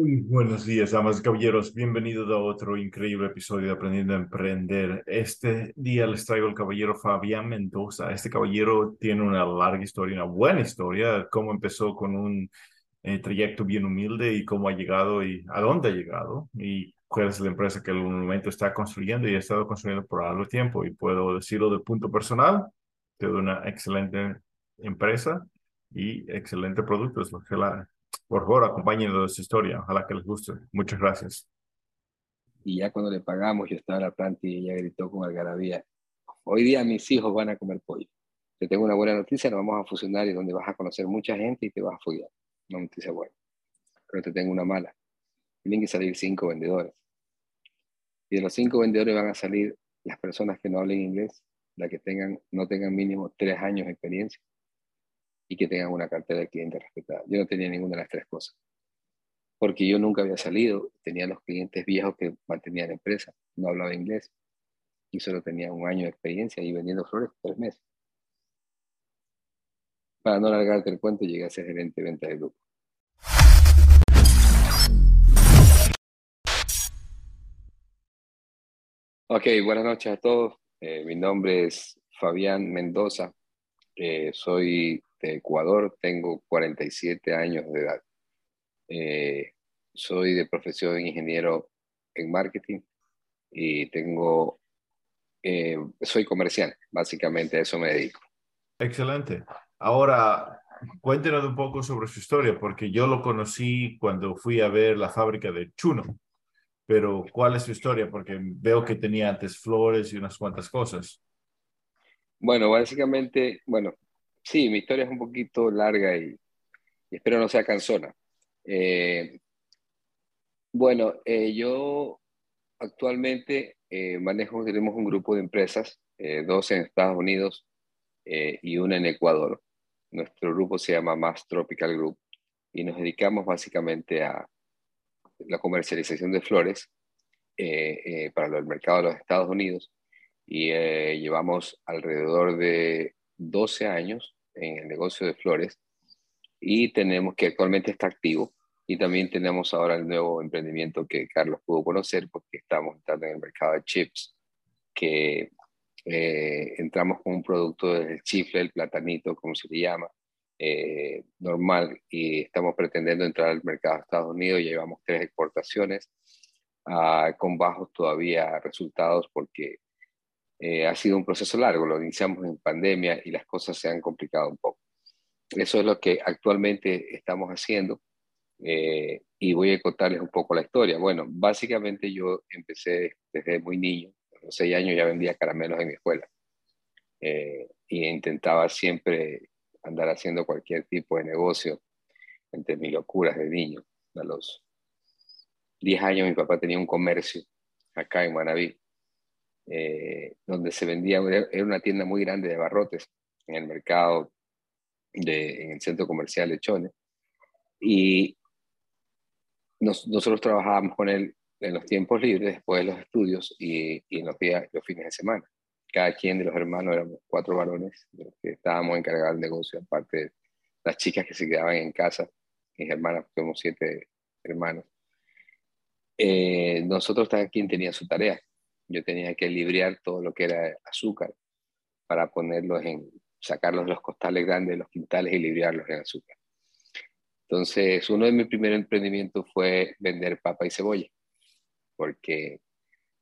Buenos días, damas y caballeros. Bienvenidos a otro increíble episodio de Aprendiendo a Emprender. Este día les traigo al caballero Fabián Mendoza. Este caballero tiene una larga historia, una buena historia, cómo empezó con un eh, trayecto bien humilde y cómo ha llegado y a dónde ha llegado y cuál es la empresa que en un momento está construyendo y ha estado construyendo por algo tiempo. Y puedo decirlo de punto personal, de una excelente empresa y excelente producto. Es lo que la por favor, acompáñenos de su historia. Ojalá que les guste. Muchas gracias. Y ya cuando le pagamos, yo estaba en la planta y ella gritó con algarabía, hoy día mis hijos van a comer pollo. Te tengo una buena noticia, nos vamos a fusionar y donde vas a conocer mucha gente y te vas a follar. Una noticia buena. Pero te tengo una mala. Tienen que salir cinco vendedores. Y de los cinco vendedores van a salir las personas que no hablen inglés, las que tengan, no tengan mínimo tres años de experiencia y que tengan una cartera de clientes respetada. Yo no tenía ninguna de las tres cosas, porque yo nunca había salido, tenía los clientes viejos que mantenían la empresa, no hablaba inglés y solo tenía un año de experiencia y vendiendo flores tres meses. Para no alargarte el cuento, llegué a ser gerente de venta de grupo. Ok, buenas noches a todos. Eh, mi nombre es Fabián Mendoza. Eh, soy de Ecuador, tengo 47 años de edad. Eh, soy de profesión ingeniero en marketing y tengo, eh, soy comercial, básicamente a eso me dedico. Excelente. Ahora, cuéntenos un poco sobre su historia, porque yo lo conocí cuando fui a ver la fábrica de Chuno, pero ¿cuál es su historia? Porque veo que tenía antes flores y unas cuantas cosas. Bueno, básicamente, bueno, Sí, mi historia es un poquito larga y, espero no sea cansona. Eh, bueno, eh, yo actualmente eh, manejo, tenemos un grupo de empresas, dos en Estados Unidos y una en Ecuador. Nuestro grupo se llama Mass Tropical Group y nos dedicamos básicamente a la comercialización de flores para el mercado de los Estados Unidos y llevamos alrededor de 12 años en el negocio de flores y tenemos que actualmente está activo y también tenemos ahora el nuevo emprendimiento que Carlos pudo conocer porque estamos entrando en el mercado de chips que eh, entramos con un producto del chifle, el platanito, como se le llama, eh, normal y estamos pretendiendo entrar al mercado de Estados Unidos. Llevamos tres exportaciones ah, con bajos todavía resultados porque eh, ha sido un proceso largo, lo iniciamos en pandemia y las cosas se han complicado un poco. Eso es lo que actualmente estamos haciendo eh, y voy a contarles un poco la historia. Bueno, básicamente yo empecé desde muy niño, a los seis años ya vendía caramelos en mi escuela eh, y intentaba siempre andar haciendo cualquier tipo de negocio entre mis locuras de niño. A los 10 años mi papá tenía un comercio acá en Manaví eh, donde se vendía, era una tienda muy grande de barrotes en el mercado, de, en el centro comercial de Chone. Y nosotros trabajábamos con él en los tiempos libres, después de los estudios y, en los, días, los fines de semana. Cada quien de los hermanos éramos cuatro varones que estábamos encargados del negocio, aparte de las chicas que se quedaban en casa, mis hermanas, somos siete hermanos. Eh, nosotros cada quien tenía su tarea yo tenía que librear todo lo que era azúcar para ponerlos en, sacarlos de los costales grandes de los quintales y librearlos en azúcar. Entonces, uno de mis primeros emprendimientos fue vender papa y cebolla, porque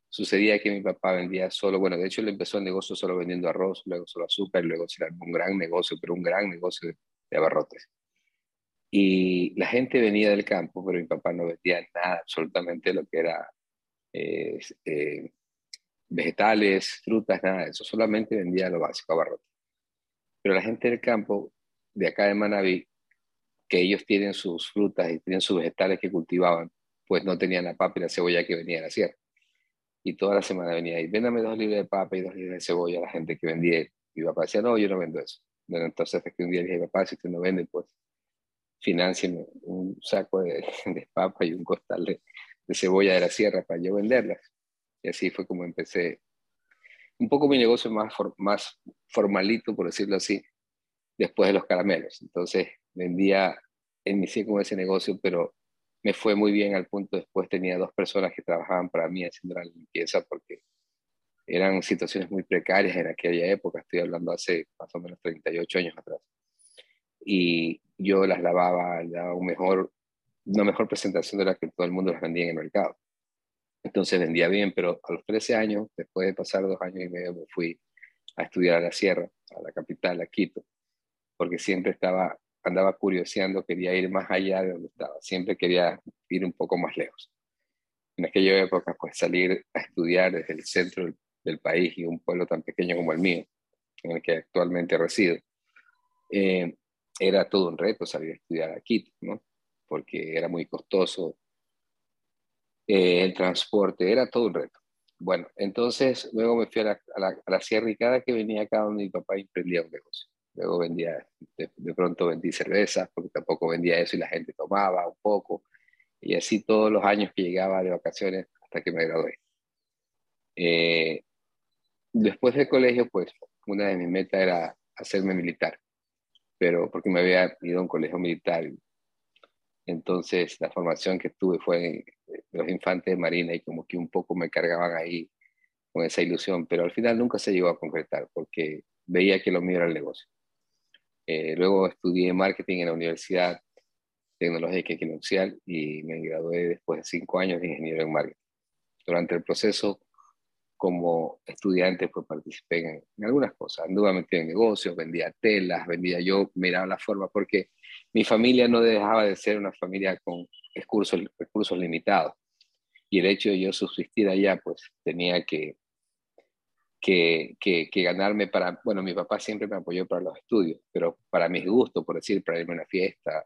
sucedía que mi papá vendía solo, bueno, de hecho él empezó el negocio solo vendiendo arroz, luego solo azúcar, luego se un gran negocio, pero un gran negocio de, abarrotes. Y la gente venía del campo, pero mi papá no vendía nada, absolutamente lo que era eh, eh, vegetales, frutas, nada de eso, solamente vendía lo básico, abarrotes. Pero la gente del campo, de acá de Manaví, que ellos tienen sus frutas y tienen sus vegetales que cultivaban, pues no tenían la papa y la cebolla que venía de la sierra. Y toda la semana venía ahí, véndame dos libras de papa y dos libras de cebolla a la gente que vendía. Y mi papá decía, no, yo no vendo eso. Bueno, entonces es que un día dije, papá, si usted no vende, pues financieme un saco de, de papa y un costal de, de cebolla de la sierra para yo venderlas. Y así fue como empecé un poco mi negocio más, formalito, por decirlo así, después de los caramelos. Entonces vendía, inicié con ese negocio, pero me fue muy bien al punto después tenía dos personas que trabajaban para mí haciendo la limpieza porque eran situaciones muy precarias en aquella época, estoy hablando hace más o menos 38 años atrás. Y yo las lavaba, daba un mejor, una mejor presentación de la que todo el mundo las vendía en el mercado. Entonces vendía bien, pero a los 13 años, después de pasar dos años y medio, me fui a estudiar a la sierra, a la capital, a Quito, porque siempre estaba, andaba curioseando, quería ir más allá de donde estaba, siempre quería ir un poco más lejos. En aquella época, pues salir a estudiar desde el centro del país y un pueblo tan pequeño como el mío, en el que actualmente resido, eh, era todo un reto salir a estudiar aquí, ¿no? Porque era muy costoso. Eh, el transporte era todo un reto. Bueno, entonces luego me fui a la, a la, sierra y cada que venía acá donde mi papá emprendía un negocio. Luego vendía, de, pronto vendí cerveza, porque tampoco vendía eso y la gente tomaba un poco. Y así todos los años que llegaba de vacaciones hasta que me gradué. Eh, después del colegio, pues una de mis metas era hacerme militar, pero porque me había ido a un colegio militar. Entonces la formación que tuve fue de los infantes de Marina y como que un poco me cargaban ahí con esa ilusión, pero al final nunca se llegó a concretar porque veía que lo mío era el negocio. Eh, luego estudié marketing en la Universidad Tecnológica Equinoccial y me gradué después de cinco años de ingeniero en marketing. Durante el proceso como estudiante pues participé en, algunas cosas. Anduve metido en negocios, vendía telas, vendía yo, miraba la forma, porque mi familia no dejaba de ser una familia con recursos, limitados. Y el hecho de yo subsistir allá, pues tenía que, que, ganarme para, bueno, mi papá siempre me apoyó para los estudios, pero para mis gustos, por decir, para irme a una fiesta,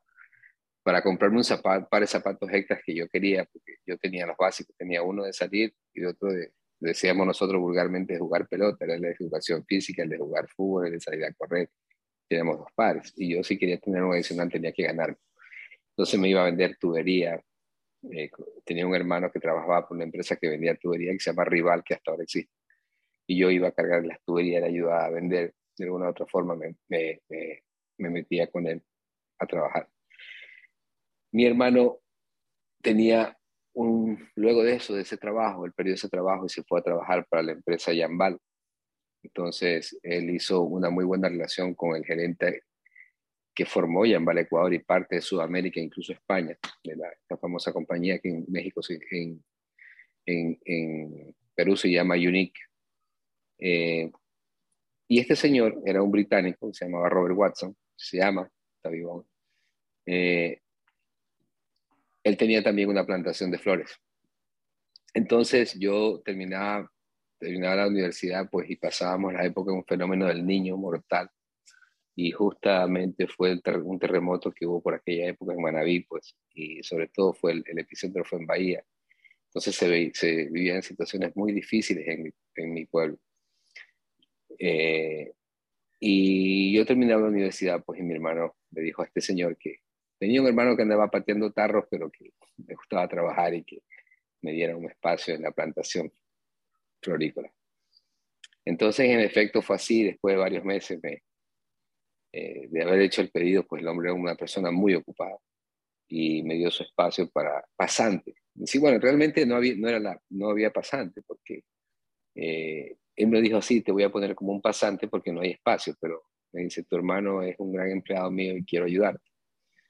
para comprarme un zapato, par de zapatos extras que yo quería, porque yo tenía los básicos, tenía uno de salir y otro de, decíamos nosotros vulgarmente, jugar pelota, era la de educación física, el de jugar fútbol, el de salir a correr. Teníamos dos pares. Y yo si quería tener un adicional tenía que ganar. Entonces me iba a vender tubería. Eh, tenía un hermano que trabajaba por una empresa que vendía tubería que se llama Rival, que hasta ahora existe. Y yo iba a cargar las tuberías, le ayudaba a vender. De alguna u otra forma me, me, me metía con él a trabajar. Mi hermano tenía luego de eso, de ese trabajo, él perdió ese trabajo y se fue a trabajar para la empresa Yambal. Entonces, él hizo una muy buena relación con el gerente que formó Yambal Ecuador y parte de Sudamérica, incluso España, de la, famosa compañía que en México, en, en, en Perú se llama Unique. Eh, y este señor era un británico, se llamaba Robert Watson, se llama, está vivo eh, él tenía también una plantación de flores. Entonces yo terminaba, terminaba la universidad pues y pasábamos la época de un fenómeno del niño mortal y justamente fue un terremoto que hubo por aquella época en Manabí pues y sobre todo fue el, epicentro fue en Bahía. Entonces se, se vivían situaciones muy difíciles en, en mi pueblo. Eh, y yo terminaba la universidad pues y mi hermano le dijo a este señor que Tenía un hermano que andaba pateando tarros, pero que me gustaba trabajar y que me diera un espacio en la plantación florícola. Entonces, en efecto, fue así. Después de varios meses eh, de haber hecho el pedido, pues el hombre era una persona muy ocupada y me dio su espacio para pasante. sí, bueno, realmente no había, no era la, no había pasante, porque eh, él me dijo, sí, te voy a poner como un pasante porque no hay espacio, pero me dice, tu hermano es un gran empleado mío y quiero ayudarte.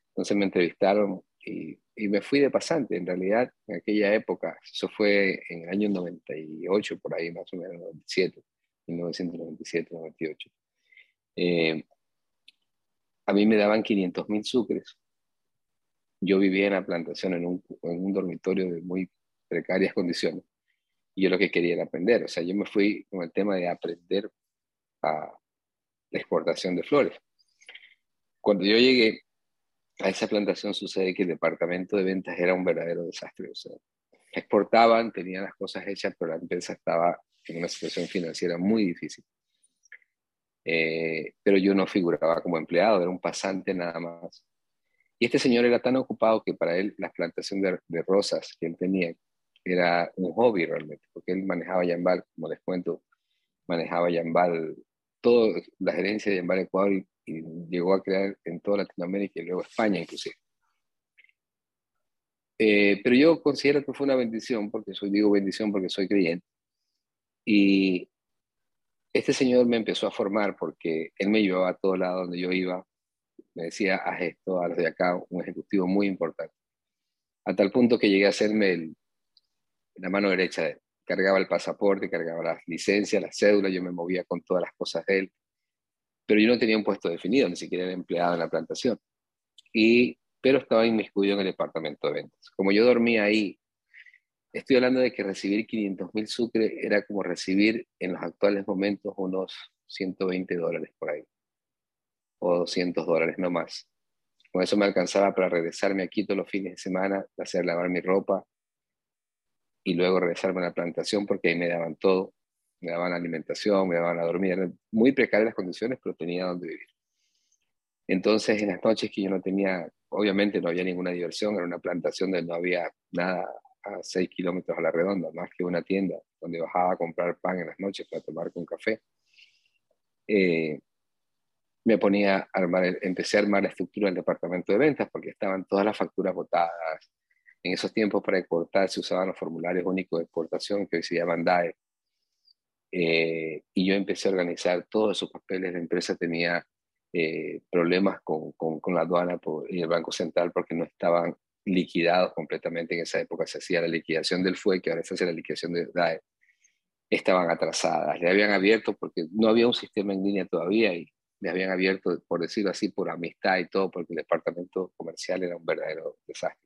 Entonces me entrevistaron y, me fui de pasante. En realidad, en aquella época, eso fue en el año 98, por ahí más o menos, 97, 1997, 98. a mí me daban 500 mil sucres. Yo vivía en la plantación en un, en un dormitorio de muy precarias condiciones. Y yo lo que quería era aprender. O sea, yo me fui con el tema de aprender a la exportación de flores. Cuando yo llegué, a esa plantación sucede que el departamento de ventas era un verdadero desastre. O sea, exportaban, tenían las cosas hechas, pero la empresa estaba en una situación financiera muy difícil. Eh, pero yo no figuraba como empleado, era un pasante nada más. Y este señor era tan ocupado que para él la plantación de, rosas que él tenía era un hobby realmente, porque él manejaba Yambal, como les cuento, manejaba Yambal, toda la gerencia de Yambal Ecuador llegó a crear en toda Latinoamérica y luego España inclusive. Eh, pero yo considero que fue una bendición, porque soy, digo bendición porque soy creyente. Y este señor me empezó a formar porque él me llevaba a todo lado donde yo iba. Me decía, haz esto, a los de acá, un ejecutivo muy importante. A tal punto que llegué a hacerme la mano derecha de él. Cargaba el pasaporte, cargaba las licencias, las cédulas, yo me movía con todas las cosas de él. Pero yo no tenía un puesto definido, ni siquiera era empleado en la plantación. Y, pero estaba inmiscuido en el departamento de ventas. Como yo dormía ahí Estoy hablando de que recibir 500 mil sucre era como recibir en los actuales momentos unos 120 dólares por ahí, o 200 dólares, no más. Con eso me alcanzaba para regresarme aquí todos los fines de semana, hacer lavar mi ropa y luego regresarme a la plantación porque ahí me daban todo. Me daban alimentación, me daban a dormir. Eran muy precarias las condiciones, pero tenía donde vivir. Entonces, en las noches que yo no tenía, obviamente no había ninguna diversión, era una plantación donde no había nada a 6 kilómetros a la redonda, más que una tienda donde bajaba a comprar pan en las noches para tomar con café. Eh, me ponía a armar, empecé a armar la estructura del departamento de ventas porque estaban todas las facturas votadas. En esos tiempos para exportar se usaban los formularios únicos de exportación que hoy se llaman DAE. Eh, y yo empecé a organizar todos esos papeles. La empresa tenía eh, problemas con, con, con, la aduana y el Banco Central porque no estaban liquidados completamente. En esa época se hacía la liquidación del FUE, que ahora se hace la liquidación de DAE. Estaban atrasadas, le habían abierto porque no había un sistema en línea todavía y le habían abierto, por decirlo así, por amistad y todo, porque el departamento comercial era un verdadero desastre.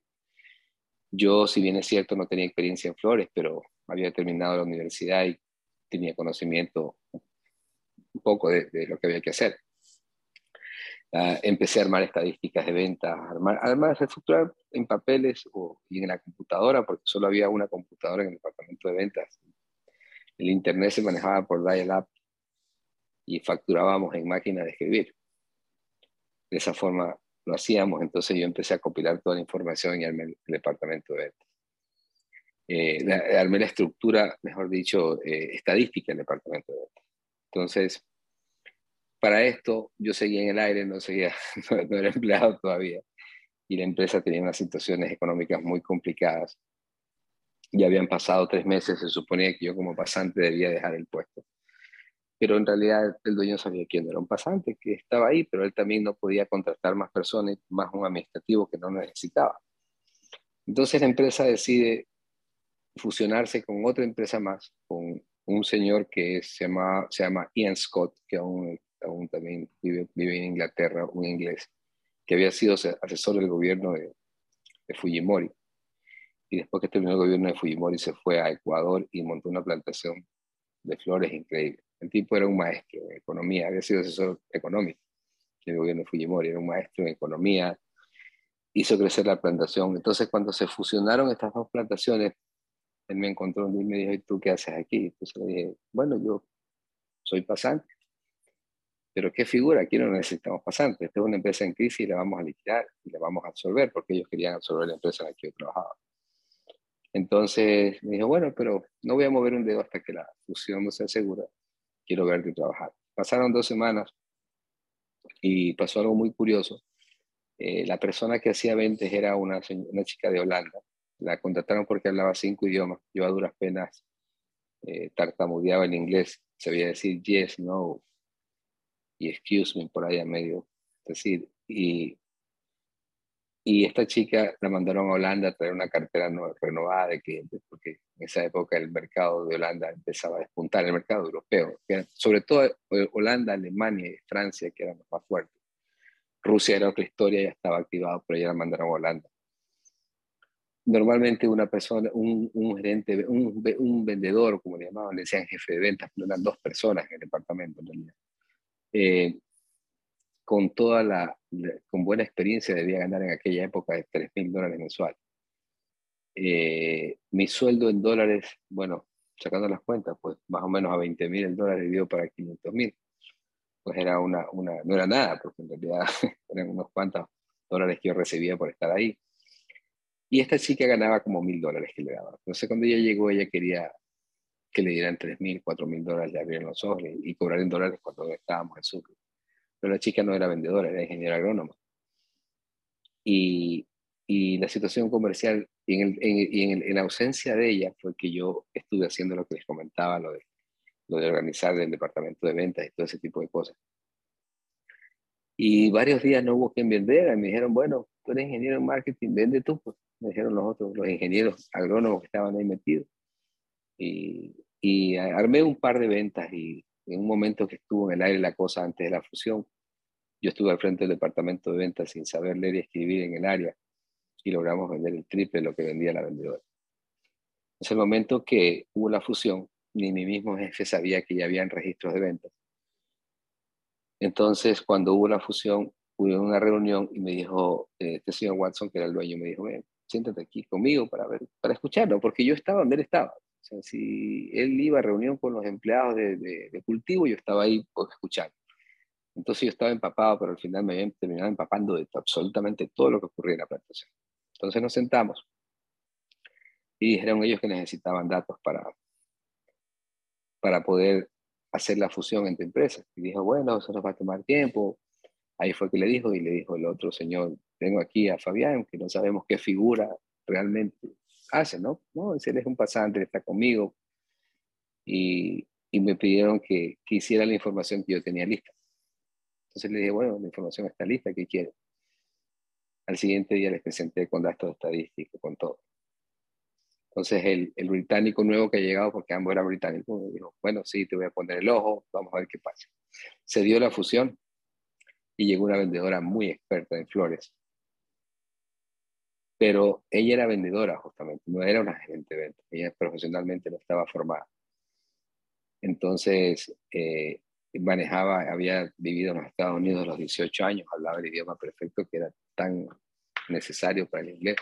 Yo, si bien es cierto, no tenía experiencia en flores, pero había terminado la universidad y tenía conocimiento un poco de, de lo que había que hacer. Uh, empecé a armar estadísticas de ventas, armar, además estructurar en papeles o, y en la computadora, porque solo había una computadora en el departamento de ventas. El internet se manejaba por dial-up y facturábamos en máquina de escribir. De esa forma lo hacíamos, entonces yo empecé a compilar toda la información y armé el, departamento de ventas. Eh, la, armé la estructura, mejor dicho, eh, estadística del departamento de ventas. Entonces, para esto yo seguía en el aire, no, seguía, no, era empleado todavía. Y la empresa tenía unas situaciones económicas muy complicadas. Ya habían pasado tres meses, se suponía que yo como pasante debía dejar el puesto. Pero en realidad el dueño sabía quién era un pasante, que estaba ahí, pero él también no podía contratar más personas, más un administrativo que no necesitaba. Entonces la empresa decide fusionarse con otra empresa más, con un señor que se llama, se llama Ian Scott, que aún aún también vive, vive en Inglaterra, un inglés, que había sido asesor del gobierno de, Fujimori. Y después que terminó el gobierno de Fujimori se fue a Ecuador y montó una plantación de flores increíble. El tipo era un maestro en economía, había sido asesor económico del gobierno de Fujimori, era un maestro en economía, hizo crecer la plantación. Entonces cuando se fusionaron estas dos plantaciones, él me encontró y me dijo, ¿y tú qué haces aquí? Entonces le dije, bueno, yo soy pasante. Pero ¿qué figura? Aquí no necesitamos pasantes. Esta es una empresa en crisis y la vamos a liquidar y la vamos a absorber porque ellos querían absorber la empresa en la que yo trabajaba. Entonces me dijo, bueno, pero no voy a mover un dedo hasta que la fusión no sea segura. Quiero verte trabajar. Pasaron dos semanas y pasó algo muy curioso. Eh, la persona que hacía ventas era una, una chica de Holanda. La contrataron porque hablaba cinco idiomas. Yo a duras penas eh, tartamudeaba en inglés. Sabía decir yes, no, y excuse me por ahí a medio. decir, y, y esta chica la mandaron a Holanda a traer una cartera renovada de clientes, porque en esa época el mercado de Holanda empezaba a despuntar, el mercado europeo, sobre todo eh, Holanda, Alemania y Francia, que eran los más fuertes. Rusia era otra historia, ya estaba activado, pero ya la mandaron a Holanda. Normalmente una persona, un, un gerente, un, un, vendedor, como le llamaban, le decían jefe de ventas, pero eran dos personas en el departamento en realidad eh, con toda la, con buena experiencia debía ganar en aquella época de 3 mil dólares mensuales. Eh, mi sueldo en dólares, bueno, sacando las cuentas, pues más o menos a 20 mil el dólar dio para 500 mil. Pues era una, una, no era nada, porque en realidad eran unos cuantos dólares que yo recibía por estar ahí. Y esta chica ganaba como mil dólares que le daba. Entonces cuando ella llegó, ella quería que le dieran 3 mil, 4 mil dólares, le abrieron los ojos y, cobrar en dólares cuando estábamos en Sucre. Pero la chica no era vendedora, era ingeniera agrónoma. Y y la situación comercial, y en, en, en, la ausencia de ella fue que yo estuve haciendo lo que les comentaba, lo de, lo de organizar el departamento de ventas y todo ese tipo de cosas. Y varios días no hubo quien vendiera. Me dijeron, bueno, tú eres ingeniero en marketing, vende tú. Pues. Me dijeron los otros, los ingenieros agrónomos que estaban ahí metidos. Y, y armé un par de ventas y en un momento que estuvo en el aire la cosa antes de la fusión, yo estuve al frente del departamento de ventas sin saber leer y escribir en el área y logramos vender el triple de lo que vendía la vendedora. En ese momento que hubo la fusión, ni mi mismo jefe sabía que ya habían registros de ventas. Entonces, cuando hubo la fusión, hubo una reunión y me dijo, eh, este señor Watson, que era el dueño, me dijo, ven, siéntate aquí conmigo para ver, para escucharlo, porque yo estaba donde él estaba. O sea, si él iba a reunión con los empleados de, de cultivo, yo estaba ahí pues, escuchando. Entonces yo estaba empapado, pero al final me había terminado empapando de absolutamente todo lo que ocurría en la plantación. Entonces nos sentamos y dijeron ellos que necesitaban datos para, para poder hacer la fusión entre empresas. Y dijo, bueno, eso nos va a tomar tiempo. Ahí fue que le dijo y le dijo el otro señor, tengo aquí a Fabián, que no sabemos qué figura realmente hace, ¿no? No, él es un pasante, está conmigo. Y, y me pidieron que, que hiciera la información que yo tenía lista. Entonces le dije, bueno, la información está lista, ¿qué quiere? Al siguiente día les presenté con datos estadísticos, con todo. Entonces el, el, británico nuevo que ha llegado, porque ambos eran británicos, me dijo, bueno, sí, te voy a poner el ojo, vamos a ver qué pasa. Se dio la fusión y llegó una vendedora muy experta en flores. Pero ella era vendedora justamente, no era una gerente de venta, ella profesionalmente no estaba formada. Entonces, eh, manejaba, había vivido en los Estados Unidos los 18 años, hablaba el idioma perfecto que era tan necesario para el inglés,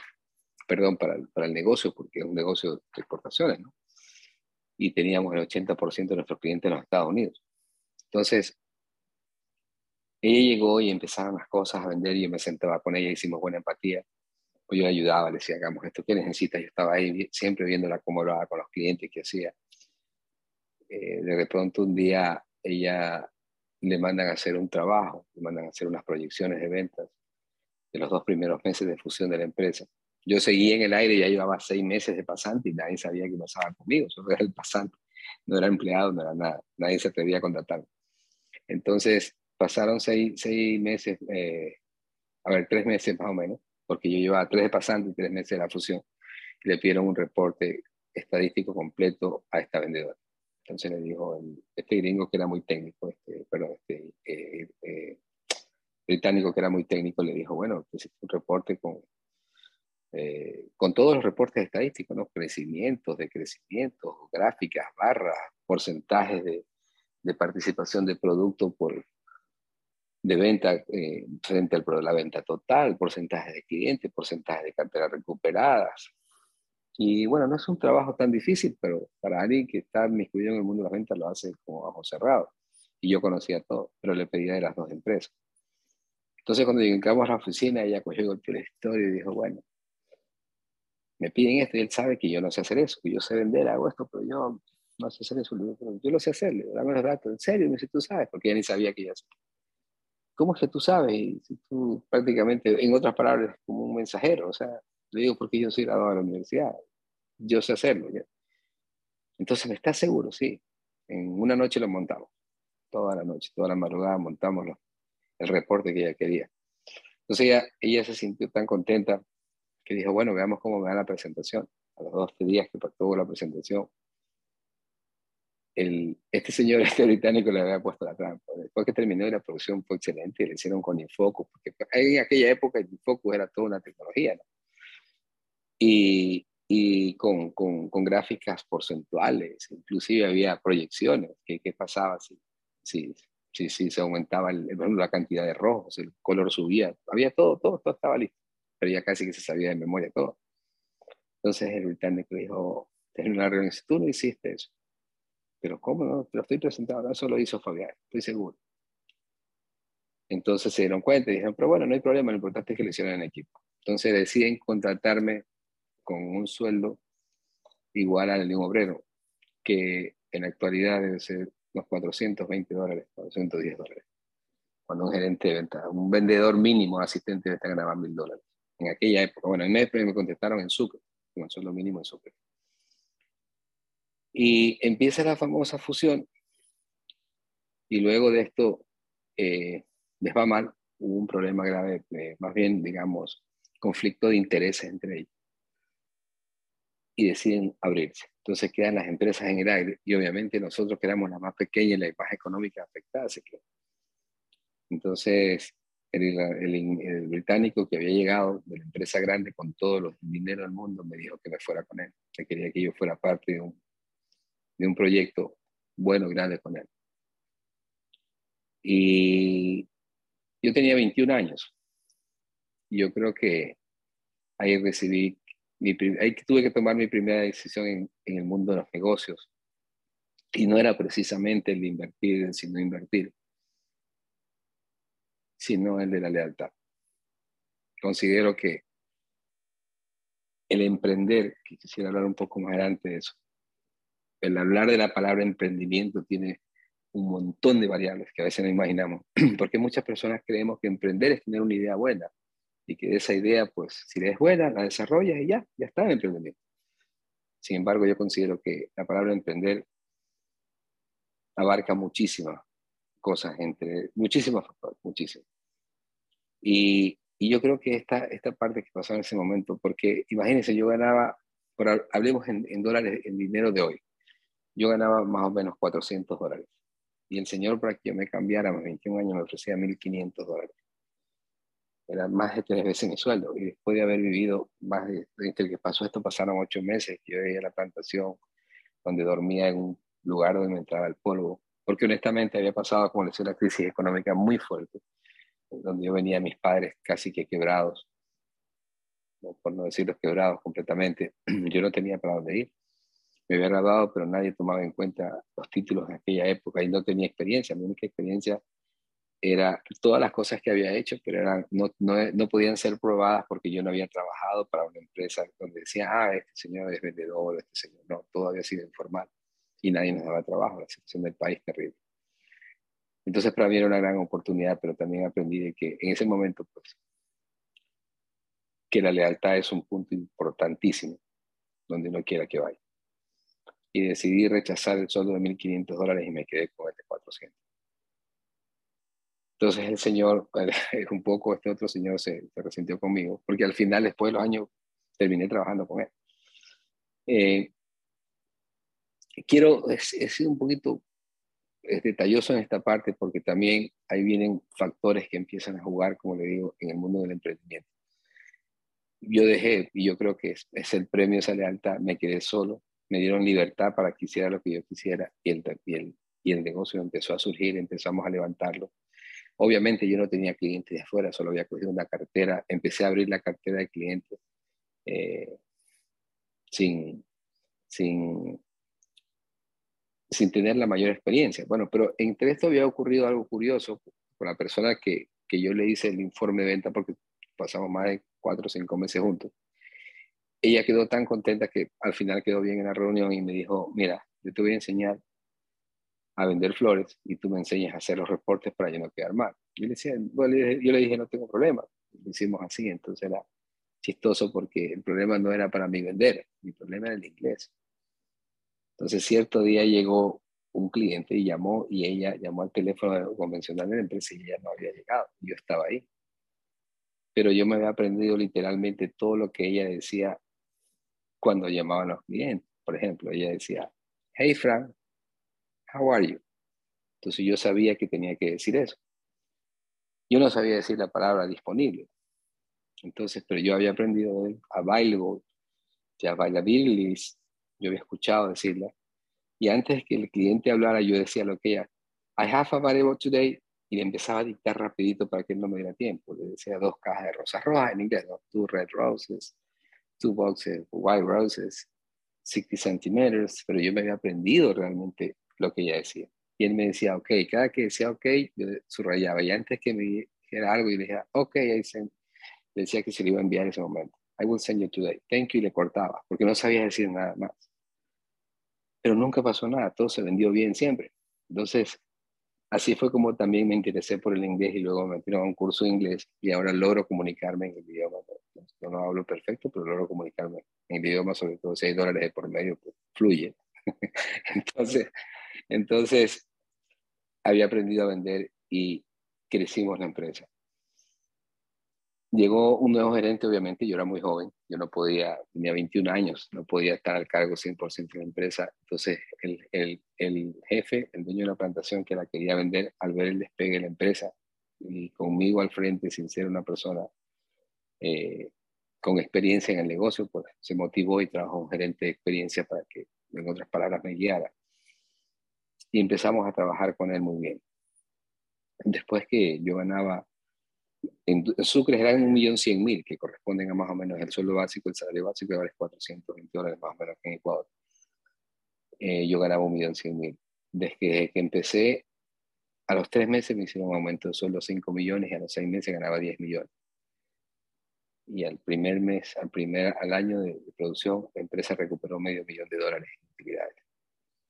perdón, para el, para el negocio, porque es un negocio de exportaciones, ¿no? Y teníamos el 80% de nuestros clientes en los Estados Unidos. Entonces, ella llegó y empezaron las cosas a vender y yo me sentaba con ella, hicimos buena empatía. Pues yo le ayudaba, le decía, hagamos esto, ¿qué necesitas? Yo estaba ahí siempre viéndola cómo hablaba con los clientes, qué hacía. Eh, de pronto un día ella le mandan a hacer un trabajo, le mandan a hacer unas proyecciones de ventas de los dos primeros meses de fusión de la empresa. Yo seguía en el aire, ya llevaba seis meses de pasante y nadie sabía qué pasaba conmigo, yo era el pasante, no era empleado, no era nada, nadie se atrevía a contratarme. Entonces pasaron seis, seis meses, eh, a ver, tres meses más o menos, porque yo llevaba tres de pasante y tres meses de la fusión, le pidieron un reporte estadístico completo a esta vendedora. Entonces le dijo, este gringo que era muy técnico, este, perdón, este eh, eh, británico que era muy técnico, le dijo, bueno, pues un reporte con, eh, con todos los reportes estadísticos, ¿no? Crecimientos, decrecimientos, gráficas, barras, porcentajes de, de participación de producto por, de venta frente al la venta total, porcentaje de clientes, porcentaje de carteras recuperadas, y bueno, no es un trabajo tan difícil, pero para alguien que está miscuido en el mundo de las ventas lo hace como bajo cerrado. Y yo conocía todo, pero le pedía de las dos empresas. Entonces cuando llegamos a la oficina, ella cogió el historia y dijo, bueno, me piden esto y él sabe que yo no sé hacer eso, que yo sé vender, hago esto, pero yo no sé hacer eso. yo lo sé hacer, le dame los datos. En serio, me dice, tú sabes, porque ella ni sabía que yo hacía. ¿Cómo es que tú sabes? Si tú prácticamente, en otras palabras, como un mensajero, o sea, le digo porque yo soy graduado de la universidad. Yo sé hacerlo. ¿ya? Entonces, ¿me estás seguro? Sí. En una noche lo montamos. Toda la noche, toda la madrugada montamos el reporte que ella quería. Entonces ella, ella se sintió tan contenta que dijo, bueno, veamos cómo me da la presentación. A los dos días que tuvo la presentación, el, este señor, este británico, le había puesto la trampa. Después que terminó la producción fue excelente, le hicieron con Infocus, porque en aquella época el Infocus era toda una tecnología, ¿no? y, y con, con, con, gráficas porcentuales, inclusive había proyecciones, qué, qué pasaba si, si, si, si, se aumentaba el, la cantidad de rojos, el color subía, había todo, todo, todo estaba listo, pero ya casi que se sabía de memoria todo. Entonces el británico dijo, en una reunión, tú no hiciste eso. Pero ¿cómo no? Te lo estoy presentando, eso lo hizo Fabián, estoy seguro. Entonces se dieron cuenta y dijeron, pero bueno, no hay problema, lo importante es que lo hicieron en equipo. Entonces deciden contratarme con un sueldo igual al de un obrero, que en la actualidad debe ser unos 420 dólares, 410 dólares. Cuando un gerente de venta, un vendedor mínimo, asistente, debe estar ganando mil dólares en aquella época. Bueno, en me, me contestaron en Sucre, con el sueldo mínimo en Sucre. Y empieza la famosa fusión y luego de esto eh, les va mal, hubo un problema grave, eh, más bien, digamos, conflicto de intereses entre ellos. Y deciden abrirse. Entonces quedan las empresas en el y obviamente nosotros que éramos las más pequeñas y la más económica afectada se quedó. Entonces el, el, británico que había llegado de la empresa grande con todo el dinero del mundo me dijo que me fuera con él, que quería que yo fuera parte de un, de un proyecto bueno grande con él. Y yo tenía 21 años. Yo creo que ahí recibí, mi, ahí tuve que tomar mi primera decisión en, en, el mundo de los negocios. Y no era precisamente el de invertir, sino invertir, sino el de la lealtad. Considero que el emprender, quisiera hablar un poco más adelante de eso, el hablar de la palabra emprendimiento tiene un montón de variables que a veces no imaginamos, porque muchas personas creemos que emprender es tener una idea buena y que esa idea, pues, si es buena, la desarrollas y ya, ya está en emprendimiento. Sin embargo, yo considero que la palabra emprender abarca muchísimas cosas, entre muchísimas factores, muchísimas. Y, y, yo creo que esta, esta parte que pasó en ese momento, porque imagínense, yo ganaba, por, hablemos en dólares, en dinero de hoy, yo ganaba más o menos 400 dólares y el señor para que yo me cambiara a mis 21 años me ofrecía 1.500 dólares. Era más de tres veces mi sueldo. Y después de haber vivido más de, entre que pasó esto, pasaron ocho meses, yo veía la plantación, donde dormía en un lugar donde me entraba el polvo. Porque honestamente había pasado, como les decía, una crisis económica muy fuerte, donde yo venía a mis padres casi que quebrados, por no decirlos quebrados completamente. Yo no tenía para dónde ir me había graduado, pero nadie tomaba en cuenta los títulos en aquella época y no tenía experiencia. Mi única experiencia era todas las cosas que había hecho, pero eran, no, no, no, podían ser probadas porque yo no había trabajado para una empresa donde decía, ah, este señor es vendedor, este señor no, todo había sido informal y nadie nos daba trabajo, la situación del país terrible. Entonces para mí era una gran oportunidad, pero también aprendí de que en ese momento, pues, que la lealtad es un punto importantísimo donde no quiera que vaya y decidí rechazar el sueldo de 1.500 dólares y me quedé con este 400. Entonces el señor, un poco este otro señor se, se, resintió conmigo, porque al final, después de los años, terminé trabajando con él. Eh, quiero ser un poquito detalloso en esta parte porque también ahí vienen factores que empiezan a jugar, como le digo, en el mundo del emprendimiento. Yo dejé, y yo creo que es, el premio esa lealtad, me quedé solo, me dieron libertad para que hiciera lo que yo quisiera y el, y el, negocio empezó a surgir, empezamos a levantarlo. Obviamente yo no tenía clientes de afuera, solo había cogido una cartera, empecé a abrir la cartera de clientes eh, sin, sin, sin tener la mayor experiencia. Bueno, pero entre esto había ocurrido algo curioso con la persona que, que yo le hice el informe de venta porque pasamos más de cuatro o cinco meses juntos ella quedó tan contenta que al final quedó bien en la reunión y me dijo, mira, yo te voy a enseñar a vender flores y tú me enseñas a hacer los reportes para yo no quedar mal. Yo le, decía, yo le dije, no tengo problema. Lo hicimos así, entonces era chistoso porque el problema no era para mí vender, mi problema era el inglés. Entonces cierto día llegó un cliente y llamó y ella llamó al teléfono convencional de la empresa y ella no había llegado. Yo estaba ahí. Pero yo me había aprendido literalmente todo lo que ella decía cuando llamaban los clientes. Por ejemplo, ella decía, hey Frank, how are you? Entonces yo sabía que tenía que decir eso. Yo no sabía decir la palabra disponible. Entonces, pero yo había aprendido available, ya availability, yo había escuchado decirla. Y antes que el cliente hablara, yo decía lo que ella, I have available today, y le empezaba a dictar rapidito para que él no me diera tiempo. Le decía dos cajas de rosas rojas en inglés, ¿no? two red roses, two boxes white roses, 60 centímetros, pero yo me había aprendido realmente lo que ella decía. Y él me decía, ok, cada que decía ok, yo subrayaba. Y antes que me dijera algo, y le decía, ok, le decía que se le iba a enviar en ese momento. I will send you today. Thank you, y le cortaba, porque no sabía decir nada más. Pero nunca pasó nada, todo se vendió bien siempre. Entonces, así fue como también me interesé por el inglés y luego me metieron a un curso de inglés y ahora logro comunicarme en el idioma. Yo no hablo perfecto, pero logro comunicarme en el idioma, sobre todo si hay dólares de por medio, pues fluye. entonces, entonces, había aprendido a vender y crecimos la empresa. Llegó un nuevo gerente, obviamente, yo era muy joven, yo no podía, tenía 21 años, no podía estar al cargo 100% de la empresa. Entonces, el, el, el, jefe, el dueño de la plantación que la quería vender, al ver el despegue de la empresa y conmigo al frente, sin ser una persona eh, con experiencia en el negocio, pues se motivó y trabajó un gerente de experiencia para que, en otras palabras, me guiara. Y empezamos a trabajar con él muy bien. Después que yo ganaba en, Sucre eran un millón cien mil, que corresponden a más o menos el sueldo básico, el salario básico, ahora es 420 dólares más o menos que en Ecuador. Eh, yo ganaba un millón cien mil. Desde que, empecé, a los tres meses me hicieron un aumento de sueldo 5 millones y a los seis meses ganaba 10 millones. Y al primer mes, al, primer, al año de, producción, la empresa recuperó medio millón de dólares en utilidades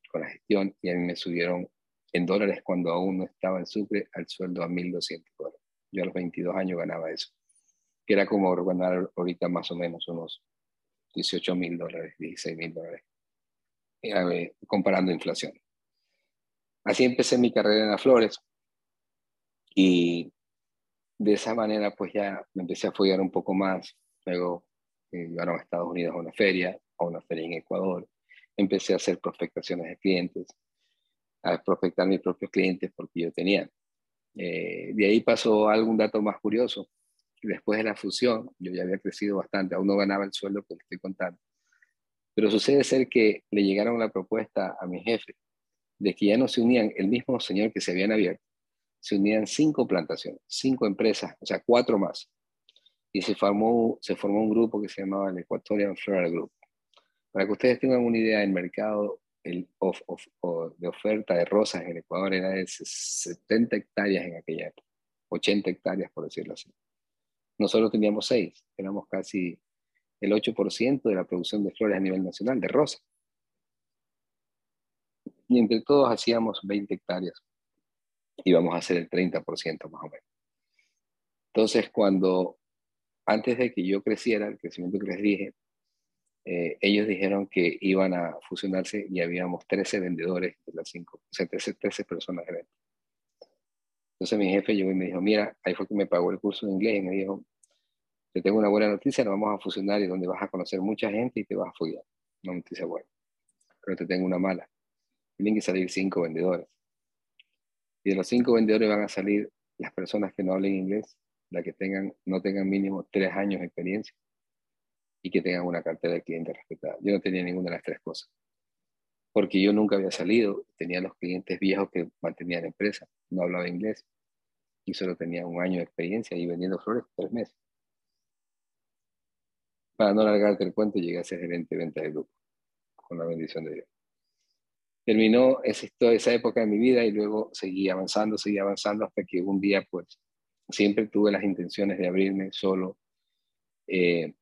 con la gestión y a mí me subieron en dólares cuando aún no estaba en Sucre al sueldo a 1.200 dólares. Yo a los 22 años ganaba eso, que era como ganar ahorita más o menos unos 18 mil dólares, 16 mil dólares, eh, comparando inflación. Así empecé mi carrera en las flores y de esa manera pues ya me empecé a follar un poco más. Luego eh, a Estados Unidos a una feria, a una feria en Ecuador. Empecé a hacer prospectaciones de clientes, a prospectar mis propios clientes porque yo tenía eh, de ahí pasó algún dato más curioso. Después de la fusión, yo ya había crecido bastante, aún no ganaba el sueldo que estoy contando. Pero sucede ser que le llegaron la propuesta a mi jefe de que ya no se unían el mismo señor que se habían abierto, se unían cinco plantaciones, cinco empresas, o sea, cuatro más. Y se formó, un grupo que se llamaba el Equatorian Floral Group. Para que ustedes tengan una idea del mercado el de oferta de rosas en Ecuador era de 70 hectáreas en aquella época, 80 hectáreas por decirlo así. Nosotros teníamos 6, éramos casi el 8% de la producción de flores a nivel nacional, de rosas. Y entre todos hacíamos 20 hectáreas. Íbamos a hacer el 30% más o menos. Entonces, cuando, antes de que yo creciera, el crecimiento que les dije, eh, ellos dijeron que iban a fusionarse y habíamos 13 vendedores de las 5, o sea, 13, 13 personas de venta. Entonces mi jefe llegó y me dijo, mira, ahí fue que me pagó el curso de inglés y me dijo, te tengo una buena noticia, nos vamos a fusionar y donde vas a conocer mucha gente y te vas a follar. Una noticia buena. Pero te tengo una mala. Tienen que salir cinco vendedores. Y de los cinco vendedores van a salir las personas que no hablen inglés, las que tengan, no tengan mínimo tres años de experiencia y que tengan una cartera de clientes respetada. Yo no tenía ninguna de las tres cosas, porque yo nunca había salido, tenía los clientes viejos que mantenían la empresa, no hablaba inglés y solo tenía un año de experiencia y vendiendo flores tres meses. Para no alargarte el cuento, llegué a ser gerente de venta de grupo, con la bendición de Dios. Terminó esa época de mi vida y luego seguí avanzando, seguí avanzando hasta que un día, pues, siempre tuve las intenciones de abrirme solo eh,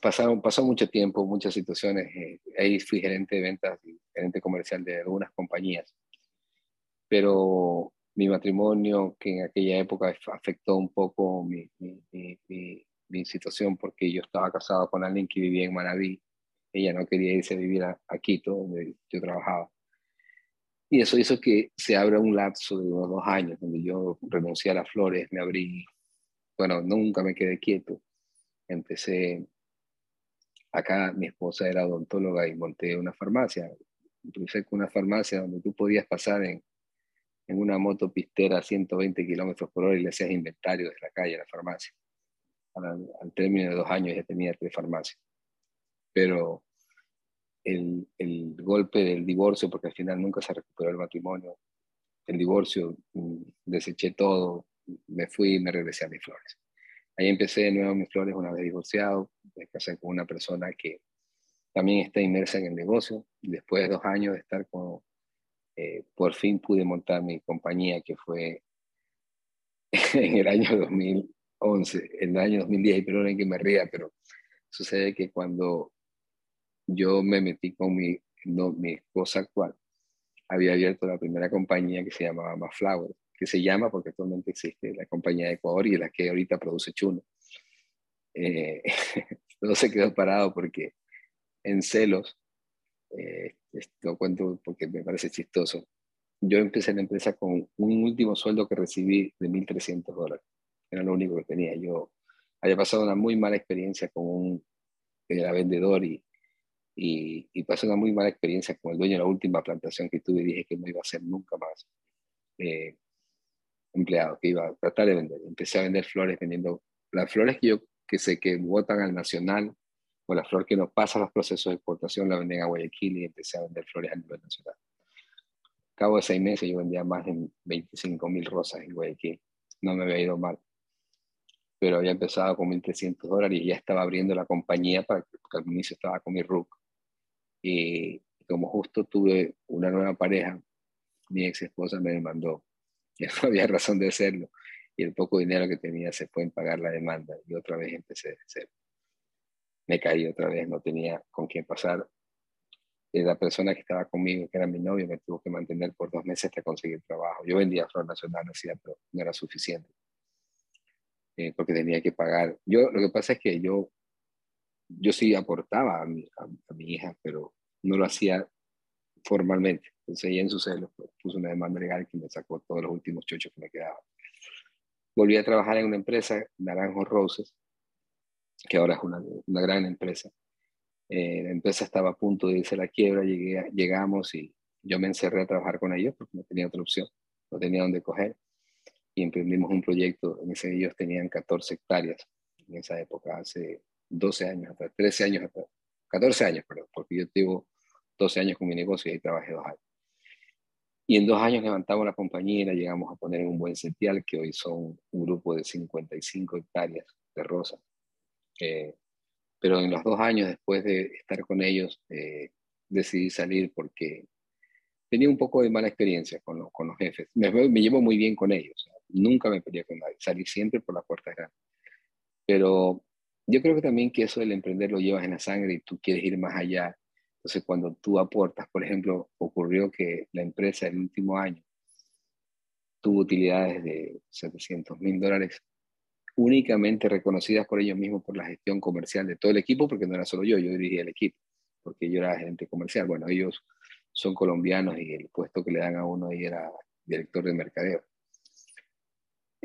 pasaron, pasó mucho tiempo, muchas situaciones. Eh, ahí fui gerente de ventas y gerente comercial de algunas compañías. Pero mi matrimonio, que en aquella época afectó un poco mi, mi, mi, situación porque yo estaba casado con alguien que vivía en Manaví. Ella no quería irse a vivir a, Quito, donde yo trabajaba. Y eso hizo que se abra un lapso de unos dos años, donde yo renuncié a las flores, me abrí, bueno, nunca me quedé quieto. Empecé Acá mi esposa era odontóloga y monté una farmacia. Empecé con una farmacia donde tú podías pasar en, en una moto pistera a 120 kilómetros por hora y le hacías inventario desde la calle a la farmacia. Al, al, término de dos años ya tenía tres farmacias. Pero el, el, golpe del divorcio, porque al final nunca se recuperó el matrimonio, el divorcio, mm, deseché todo, me fui y me regresé a mis flores. Ahí empecé de nuevo mis flores una vez divorciado, me casé con una persona que también está inmersa en el negocio. Después de dos años de estar con, eh, por fin pude montar mi compañía que fue en el año 2011, en el año 2010, y perdón que me ría, pero sucede que cuando yo me metí con mi, no, mi esposa actual, había abierto la primera compañía que se llamaba Flower, que se llama, porque actualmente existe la compañía de Ecuador y la que ahorita produce Chuno. Eh, todo se quedó parado porque en celos, eh, lo cuento porque me parece chistoso, yo empecé la empresa con un último sueldo que recibí de 1.300 dólares. Era lo único que tenía. Yo había pasado una muy mala experiencia con un era vendedor y, y, y, pasé una muy mala experiencia con el dueño de la última plantación que tuve y dije que no iba a ser nunca más eh, empleado, que iba a tratar de vender. Empecé a vender flores vendiendo las flores que yo que sé que votan al nacional o la flor que no pasa los procesos de exportación la venden a Guayaquil y empecé a vender flores a nivel nacional. A cabo de seis meses yo vendía más de 25 mil rosas en Guayaquil. No me había ido mal. Pero había empezado con 1.300 dólares y ya estaba abriendo la compañía para que al inicio estaba con mi RUC. Y como justo tuve una nueva pareja, mi ex esposa me demandó. Ya no había razón de hacerlo. Y el poco dinero que tenía se fue en pagar la demanda. Y otra vez empecé de cero. Me caí otra vez, no tenía con quién pasar. La persona que estaba conmigo, que era mi novio, me tuvo que mantener por dos meses hasta conseguir trabajo. Yo vendía Flor Nacional, pero no era suficiente. Eh, porque tenía que pagar. Yo, lo que pasa es que yo, yo sí aportaba a mi, a, mi hija, pero no lo hacía formalmente. Entonces ella en su celo pues, puso una demanda legal que me sacó todos los últimos chochos que me quedaban. Volví a trabajar en una empresa, Naranjo Roses, que ahora es una, una gran empresa. Eh, la empresa estaba a punto de irse a la quiebra, llegué, llegamos y yo me encerré a trabajar con ellos porque no tenía otra opción, no tenía dónde coger. Y emprendimos un proyecto, en ese ellos tenían 14 hectáreas en esa época, hace 12 años atrás, 13 años atrás, 14 años, perdón, porque yo tengo 12 años con mi negocio y ahí trabajé dos años. Y en dos años levantamos la compañía y la llegamos a poner en un buen setial, que hoy son un grupo de 55 hectáreas de rosa. Eh, pero en los dos años después de estar con ellos, eh, decidí salir porque tenía un poco de mala experiencia con, los, con los jefes. Me, me, llevo muy bien con ellos. Nunca me peleé con nadie. Salí siempre por la puerta grande. Pero yo creo que también que eso del emprender lo llevas en la sangre y tú quieres ir más allá entonces, cuando tú aportas, por ejemplo, ocurrió que la empresa el último año tuvo utilidades de 700 mil dólares únicamente reconocidas por ellos mismos por la gestión comercial de todo el equipo, porque no era solo yo, yo dirigía el equipo, porque yo era gerente comercial. Bueno, ellos son colombianos y el puesto que le dan a uno ahí era director de mercadeo.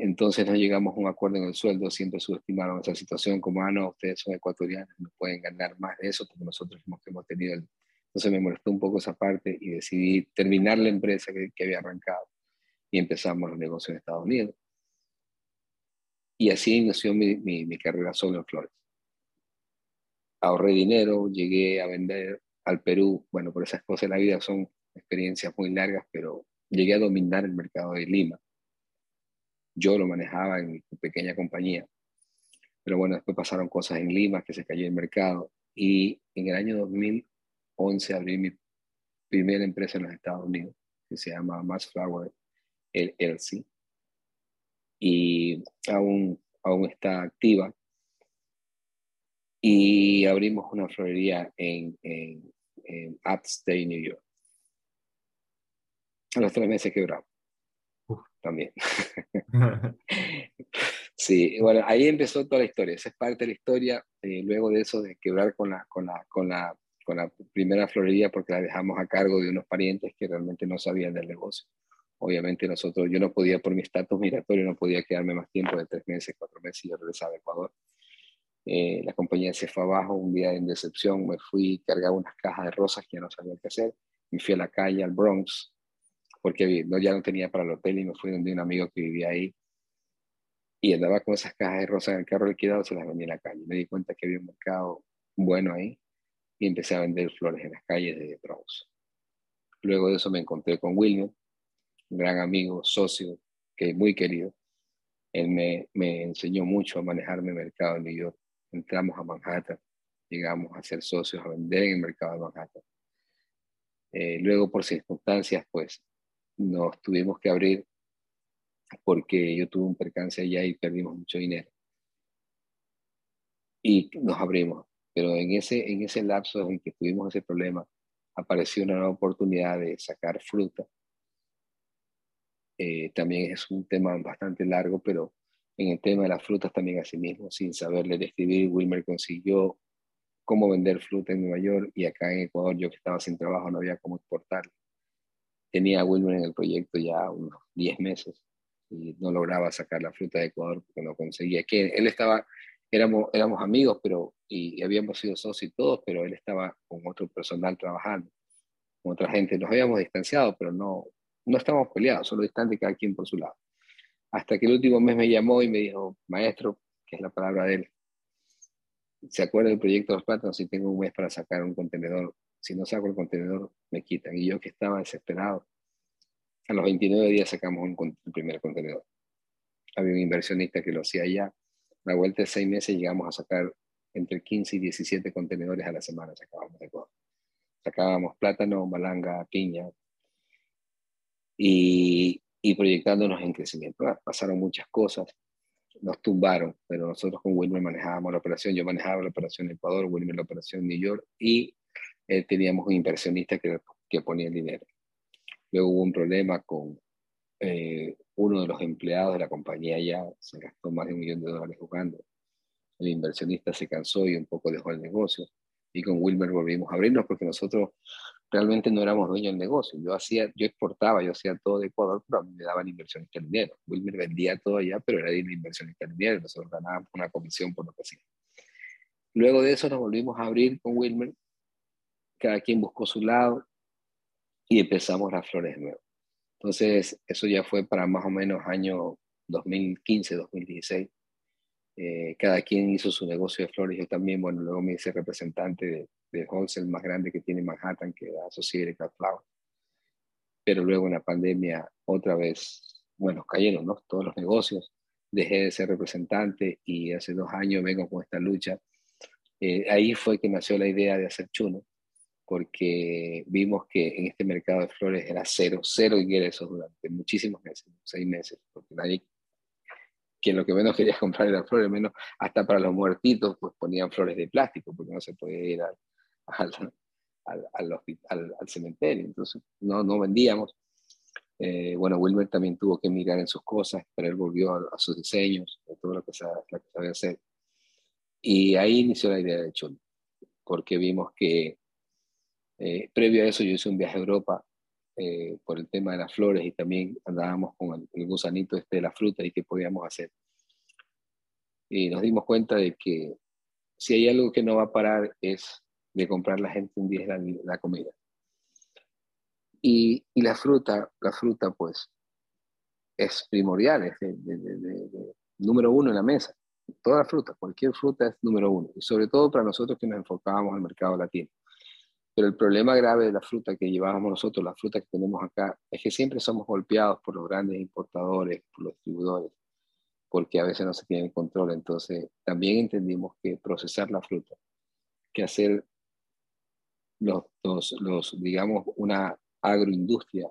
Entonces no llegamos a un acuerdo en el sueldo, siempre subestimaron esa situación como, ah, no, ustedes son ecuatorianos, no pueden ganar más de eso porque nosotros hemos, hemos tenido el... Entonces me molestó un poco esa parte y decidí terminar la empresa que, que había arrancado y empezamos los negocios en Estados Unidos. Y así inició mi, mi, mi carrera solo en flores. Ahorré dinero, llegué a vender al Perú. Bueno, por esas cosas de la vida son experiencias muy largas, pero llegué a dominar el mercado de Lima yo lo manejaba en mi pequeña compañía. Pero bueno, después pasaron cosas en Lima, que se cayó el mercado. Y en el año 2011 abrí mi primera empresa en los Estados Unidos, que se llama Mass Flower LLC. Y aún, aún está activa. Y abrimos una florería en, en, en Upstate, New York. A los tres meses quebramos también. sí, bueno, ahí empezó toda la historia, esa es parte de la historia, eh, luego de eso de quebrar con la, con, la, con, la, con la primera florería porque la dejamos a cargo de unos parientes que realmente no sabían del negocio. Obviamente nosotros, yo no podía, por mi estatus migratorio, no podía quedarme más tiempo de tres meses, cuatro meses y yo regresaba a Ecuador. Eh, la compañía se fue abajo, un día en decepción me fui, cargaba unas cajas de rosas que ya no sabía qué hacer, me fui a la calle, al Bronx, porque no, ya no tenía para el hotel y me fui donde un amigo que vivía ahí y andaba con esas cajas de rosas en el carro alquilado, se las vendía en la calle. Me di cuenta que había un mercado bueno ahí y empecé a vender flores en las calles de Bronx. Luego de eso me encontré con William, un gran amigo, socio, que es muy querido. Él me, me enseñó mucho a manejarme el mercado en New York. Entramos a Manhattan, llegamos a ser socios, a vender en el mercado de Manhattan. Eh, luego, por circunstancias, pues nos tuvimos que abrir porque yo tuve un percance allá y perdimos mucho dinero. Y nos abrimos. Pero en ese, en ese lapso en que tuvimos ese problema, apareció una nueva oportunidad de sacar fruta eh, también es un tema bastante largo, pero en el tema de las frutas también así mismo, sin saberle escribir, Wilmer consiguió cómo vender fruta en Nueva York y acá en Ecuador yo que estaba sin trabajo no había cómo exportar. Tenía a Wilmer en el proyecto ya unos 10 meses y no lograba sacar la fruta de Ecuador porque no conseguía. Que él estaba, éramos, éramos amigos pero, y habíamos sido socios y todos, pero él estaba con otro personal trabajando, con otra gente. Nos habíamos distanciado, pero no, no estábamos peleados, solo distantes cada quien por su lado. Hasta que el último mes me llamó y me dijo, maestro, que es la palabra de él, ¿se acuerda del proyecto de los plátanos? Si tengo un mes para sacar un contenedor, si no saco el contenedor, me quitan. Y yo que estaba desesperado, a los 29 días sacamos un, primer contenedor. Había un inversionista que lo hacía ya. La vuelta de seis meses llegamos a sacar entre 15 y 17 contenedores a la semana, sacábamos de. Sacábamos plátano, malanga, piña, y, y proyectándonos en crecimiento. Ah, pasaron muchas cosas, nos tumbaron, pero nosotros con Wilmer manejábamos la operación, yo manejaba la operación Ecuador, Wilmer la operación New York y eh, teníamos un inversionista que, que ponía el dinero. Luego hubo un problema con eh, uno de los empleados de la compañía ya, se gastó más de un millón de dólares jugando. El inversionista se cansó y un poco dejó el negocio. Y con Wilmer volvimos a abrirnos porque nosotros realmente no éramos dueños del negocio. Yo hacía, yo exportaba, yo hacía todo de Ecuador, pero a mí me daban inversionistas dinero. Wilmer vendía todo allá, pero era de inversionista dinero. Nosotros ganábamos una comisión por lo que hacía. Luego de eso nos volvimos a abrir con Wilmer. Cada quien buscó su lado y empezamos las flores de nuevo. Entonces, eso ya fue para más o menos año 2015, 2016. Eh, cada quien hizo su negocio de flores. Yo también, bueno, luego me hice representante de, de wholesale más grande que tiene Manhattan, que era Associated Flower. Pero luego en la pandemia, otra vez, bueno, cayeron ¿no? todos los negocios. Dejé de ser representante y hace dos años vengo con esta lucha. Eh, ahí fue que nació la idea de hacer chuno, porque vimos que en este mercado de flores era cero, cero ingresos durante muchísimos meses, seis meses, porque nadie que lo que menos quería comprar era flores, menos hasta para los muertitos, pues ponían flores de plástico, porque no se podía ir al, al, al, al, cementerio. Entonces, no, no vendíamos. Eh, bueno, Wilmer también tuvo que mirar en sus cosas, pero él volvió a, sus diseños, a todo lo que, sabe, lo que sabía hacer. Y ahí inició la idea de Chul, porque vimos que eh, previo a eso yo hice un viaje a Europa eh, por el tema de las flores y también andábamos con el, gusanito este de la fruta y qué podíamos hacer. Y nos dimos cuenta de que si hay algo que no va a parar es de comprar la gente un día la, la comida. Y, y, la fruta, la fruta pues es primordial, es de, número uno en la mesa. Toda fruta, cualquier fruta es número uno. Y sobre todo para nosotros que nos enfocábamos al mercado latino. Pero el problema grave de la fruta que llevábamos nosotros, la fruta que tenemos acá, es que siempre somos golpeados por los grandes importadores, por los distribuidores, porque a veces no se tiene control. Entonces, también entendimos que procesar la fruta, que hacer los, los, digamos, una agroindustria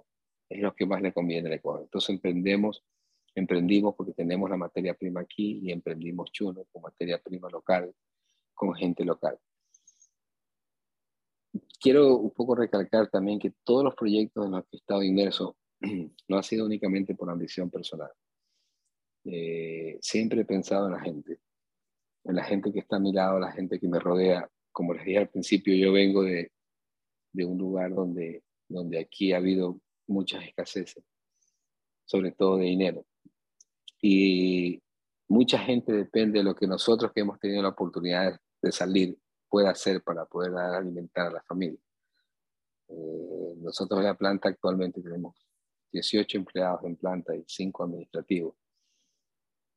es lo que más le conviene al Ecuador. Entonces emprendemos, emprendimos porque tenemos la materia prima aquí y emprendimos chuno con materia prima local, con gente local quiero un poco recalcar también que todos los proyectos en los que he estado inmerso no ha sido únicamente por ambición personal. Eh, siempre he pensado en la gente, en la gente que está a mi lado, la gente que me rodea. Como les dije al principio, yo vengo de, de un lugar donde, donde aquí ha habido muchas escaseces, sobre todo de dinero. Y mucha gente depende de lo que nosotros que hemos tenido la oportunidad de salir puede hacer para poder alimentar a la familia. Eh, nosotros en la planta actualmente tenemos 18 empleados en planta y 5 administrativos.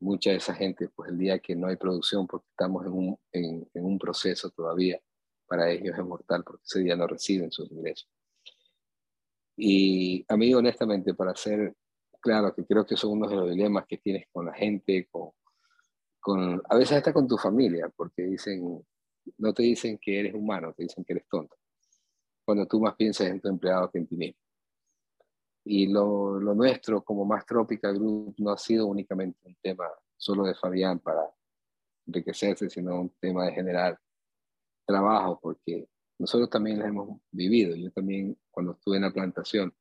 Mucha de esa gente, pues el día que no hay producción, porque estamos en un, en, un proceso todavía, para ellos es mortal, porque ese día no reciben sus ingresos. Y a mí, honestamente, para ser claro, que creo que son uno de los dilemas que tienes con la gente, con, con, a veces hasta con tu familia, porque dicen, no te dicen que eres humano, te dicen que eres tonto. Cuando tú más piensas en tu empleado que en ti mismo. Y lo, lo nuestro, como más Tropical Group, no ha sido únicamente un tema solo de Fabián para enriquecerse, sino un tema de generar trabajo, porque nosotros también lo hemos vivido. Yo también, cuando estuve en la plantación,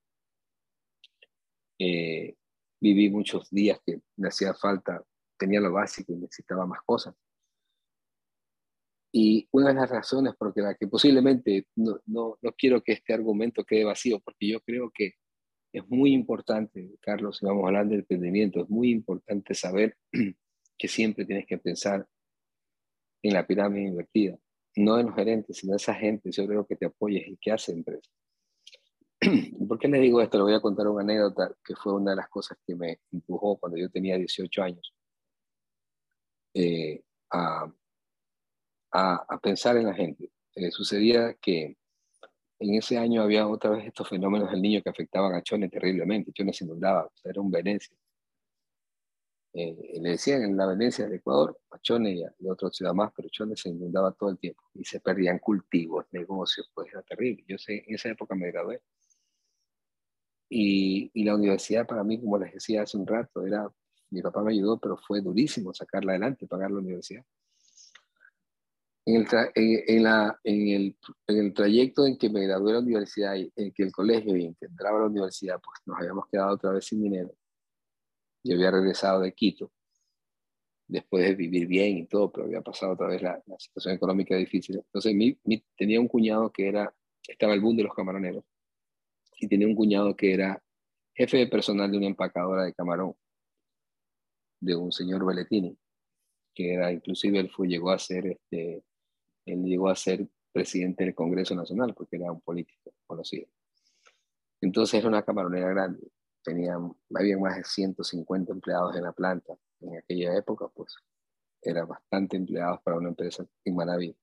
eh, viví muchos días que me hacía falta, tenía lo básico y necesitaba más cosas. Y una de las razones por la que posiblemente no, no, no quiero que este argumento quede vacío, porque yo creo que es muy importante, Carlos, si vamos a hablar de emprendimiento, es muy importante saber que siempre tienes que pensar en la pirámide invertida, no en los gerentes, sino en esa gente, yo creo que te apoyes y que hace empresa. ¿Por qué les digo esto? Le voy a contar una anécdota que fue una de las cosas que me empujó cuando yo tenía 18 años eh, a, a, pensar en la gente. Eh, sucedía que en ese año había otra vez estos fenómenos del niño que afectaban a Chone terriblemente. Chone se inundaba, era un Venecia. Eh, le decían en la Venecia del Ecuador, a Chone y a, otra ciudad más, pero Chone se inundaba todo el tiempo y se perdían cultivos, negocios, pues era terrible. Yo sé, en esa época me gradué. Y, y la universidad para mí, como les decía hace un rato, era, mi papá me ayudó, pero fue durísimo sacarla adelante, pagar la universidad en el, en, la, en, el, en, el, trayecto en que me gradué de la universidad, y en que el colegio y en que entraba a la universidad, pues nos habíamos quedado otra vez sin dinero. Yo había regresado de Quito, después de vivir bien y todo, pero había pasado otra vez la, la situación económica difícil. Entonces mi, mi, tenía un cuñado que era, estaba el boom de los camaroneros, y tenía un cuñado que era jefe de personal de una empacadora de camarón, de un señor Belletini, que era, inclusive él fue, llegó a ser este, él llegó a ser presidente del Congreso Nacional porque era un político conocido. Entonces era una camaronera grande, tenía, había más de 150 empleados en la planta. En aquella época, pues, era bastante empleados para una empresa en Manaví.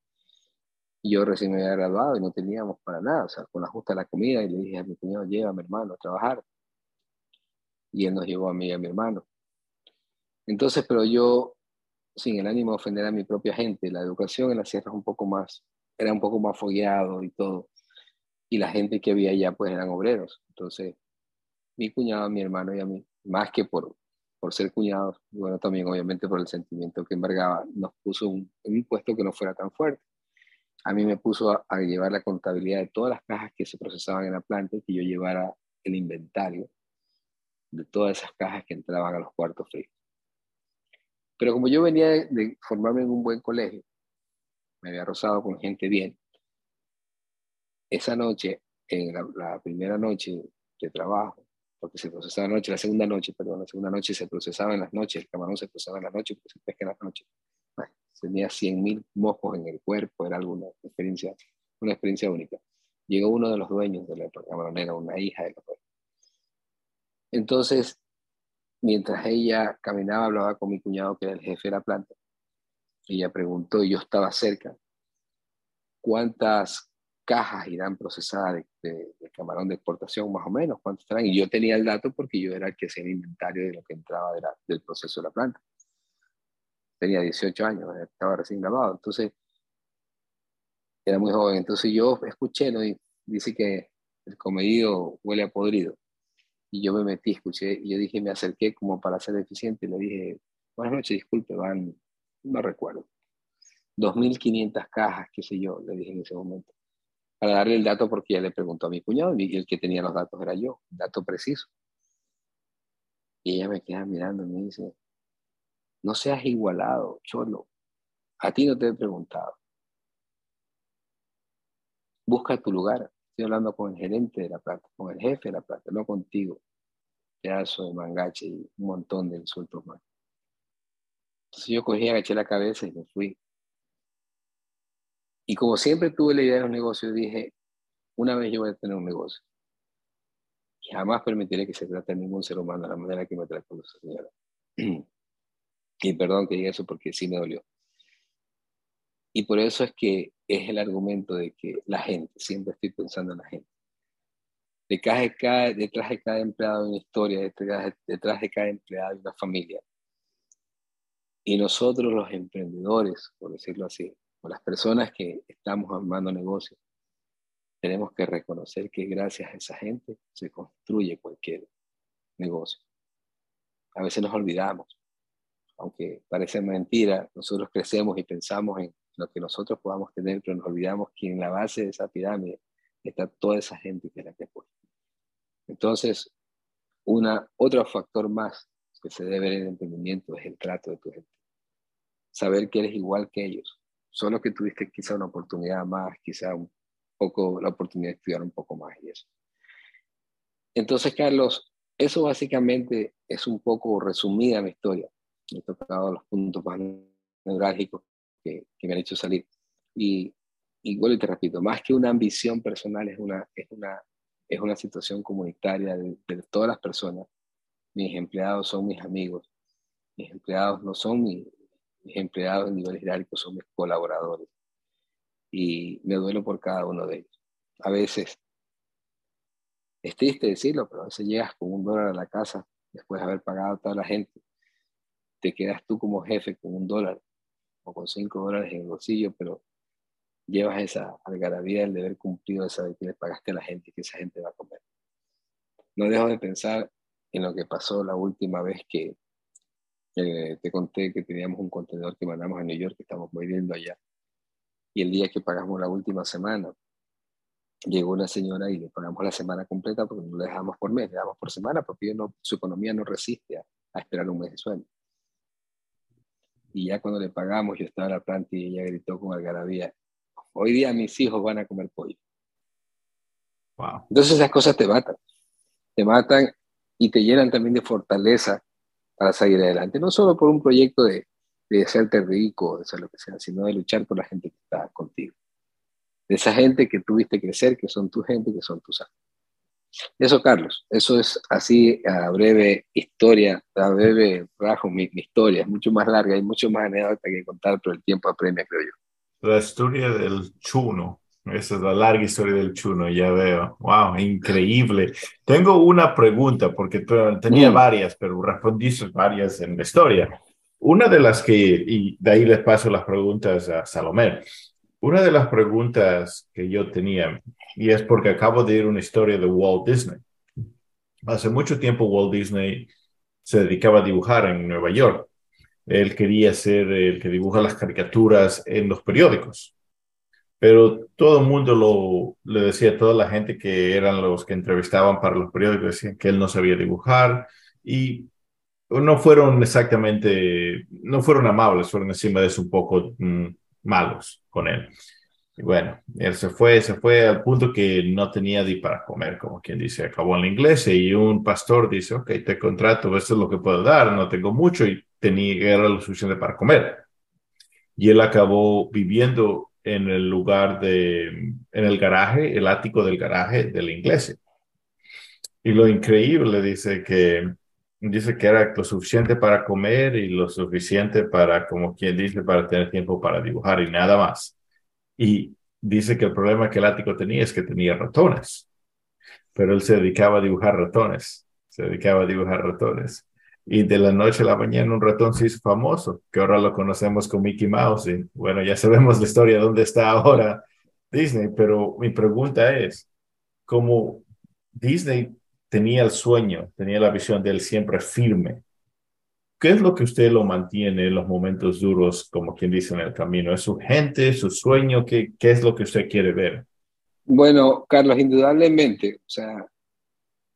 Yo recién me había graduado y no teníamos para nada, o sea, con la justa la comida, y le dije a mi cuñado, mi hermano a trabajar. Y él nos llevó a mí y a mi hermano. Entonces, pero yo sin el ánimo de ofender a mi propia gente. La educación en la sierra es un poco más, era un poco más fogueado y todo. Y la gente que había allá pues eran obreros. Entonces, mi cuñado, mi hermano y a mí, más que por, por ser cuñados, bueno, también obviamente por el sentimiento que embargaba, nos puso un, un puesto que no fuera tan fuerte. A mí me puso a, a, llevar la contabilidad de todas las cajas que se procesaban en la planta y que yo llevara el inventario de todas esas cajas que entraban a los cuartos fríos. Pero como yo venía de, formarme en un buen colegio, me había rozado con gente bien, esa noche, en la, primera noche de trabajo, porque se procesaba la noche, la segunda noche, perdón, la segunda noche se procesaba en las noches, el camarón se procesaba en la noche, porque se pesca en las noches. tenía 100.000 moscos en el cuerpo, era alguna experiencia, una experiencia única. Llegó uno de los dueños de la camaronera, una hija de la Entonces, mientras ella caminaba, hablaba con mi cuñado, que era el jefe de la planta. Ella preguntó, y yo estaba cerca, ¿cuántas cajas irán procesadas de, camarón de exportación, más o menos? ¿Cuántas estarán? Y yo tenía el dato porque yo era el que hacía el inventario de lo que entraba del proceso de la planta. Tenía 18 años, estaba recién grabado, entonces era muy joven. Entonces yo escuché. Y dice que el comedido huele a podrido. Y yo me metí, escuché, y yo dije, me acerqué como para ser eficiente, y le dije, buenas noches, disculpe, van, no recuerdo, 2.500 cajas, qué sé yo, le dije en ese momento, para darle el dato porque ya le preguntó a mi cuñado y el que tenía los datos era yo, dato preciso. Y ella me queda mirando y me dice, no seas igualado, cholo, a ti no te he preguntado. Busca tu lugar. Estoy hablando con el gerente de la planta, con el jefe de la planta, no contigo. Pedazo de mangache y un montón de insultos más. Entonces yo cogí, agaché la cabeza y me fui. Y como siempre tuve la idea de los negocios, dije, una vez yo voy a tener un negocio. Y jamás permitiré que se trate a ningún ser humano de la manera que me trata esa señora. y perdón que diga eso porque sí me dolió. Y por eso es que es el argumento de que la gente, siempre estoy pensando en la gente. Detrás de cada, detrás de cada empleado una historia, detrás, detrás de cada empleado hay una familia. Y nosotros los emprendedores, por decirlo así, o las personas que estamos armando negocios, tenemos que reconocer que gracias a esa gente se construye cualquier negocio. A veces nos olvidamos, aunque parece mentira, nosotros crecemos y pensamos en lo que nosotros podamos tener, pero nos olvidamos que en la base de esa pirámide está toda esa gente que es la que apoya. Entonces, una, otro factor más que se debe ver en el emprendimiento es el trato de tu gente. Saber que eres igual que ellos. Solo que tuviste quizá una oportunidad más, quizá un poco la oportunidad de estudiar un poco más y eso. Entonces, Carlos, eso básicamente es un poco resumida mi historia. He tocado los puntos más neurálgicos que, me han hecho salir. Y, y y te repito, más que una ambición personal, es una, es una, es una situación comunitaria de, todas las personas. Mis empleados son mis amigos. Mis empleados no son mis, empleados en nivel jerárquico, son mis colaboradores. Y me duelo por cada uno de ellos. A veces es triste decirlo, pero a veces llegas con un dólar a la casa después de haber pagado a toda la gente. Te quedas tú como jefe con un dólar o con cinco dólares en el bolsillo, pero llevas esa algarabía del deber cumplido de saber que le pagaste a la gente y que esa gente va a comer. No dejo de pensar en lo que pasó la última vez que eh, te conté que teníamos un contenedor que mandamos a New York, que estamos moviendo allá. Y el día que pagamos la última semana, llegó una señora y le pagamos la semana completa porque no le dejamos por mes, le damos por semana porque no, su economía no resiste a, esperar un mes de sueldo. Y ya cuando le pagamos, yo estaba en la planta y ella gritó con algarabía, hoy día mis hijos van a comer pollo. Wow. Entonces esas cosas te matan, te matan y te llenan también de fortaleza para salir adelante, no solo por un proyecto de, de hacerte rico, de hacer lo que sea, sino de luchar por la gente que está contigo de esa gente que tuviste crecer, que son tu gente, que son tus amigos. Eso, Carlos, eso es así a breve historia, a breve rajo mi, historia, es mucho más larga y mucho más anécdota que contar, pero el tiempo apremia, creo yo. La historia del chuno, esa es la larga historia del chuno, ya veo. Wow, increíble. Tengo una pregunta, porque tenía varias, pero respondiste varias en la historia. Una de las que, y de ahí les paso las preguntas a Salomé. Una de las preguntas que yo tenía, y es porque acabo de ir una historia de Walt Disney. Hace mucho tiempo Walt Disney se dedicaba a dibujar en Nueva York. Él quería ser el que dibuja las caricaturas en los periódicos. Pero todo el mundo lo, le decía toda la gente que eran los que entrevistaban para los periódicos, decían que él no sabía dibujar y no fueron exactamente, no fueron amables, fueron encima de eso un poco mm, malos con él. Y bueno, él se fue, se fue al punto que no tenía ni para comer, como quien dice, acabó en la iglesia y un pastor dice, ok, te contrato, esto es lo que puedo dar, no tengo mucho y tenía era lo suficiente para comer. Y él acabó viviendo en el lugar de, en el garaje, el ático del garaje de la iglesia. Y lo increíble dice que dice que era lo suficiente para comer y lo suficiente para, como quien dice, para tener tiempo para dibujar y nada más. Y dice que el problema que el ático tenía es que tenía ratones, pero él se dedicaba a dibujar ratones, se dedicaba a dibujar ratones. Y de la noche a la mañana un ratón se hizo famoso, que ahora lo conocemos como Mickey Mouse. Y bueno, ya sabemos la historia, dónde está ahora Disney, pero mi pregunta es, ¿cómo Disney tenía el sueño, tenía la visión de él siempre firme. ¿Qué es lo que usted lo mantiene en los momentos duros, como quien dice en el camino? ¿Es su gente, su sueño? ¿Qué, qué es lo que usted quiere ver? Bueno, Carlos, indudablemente, o sea,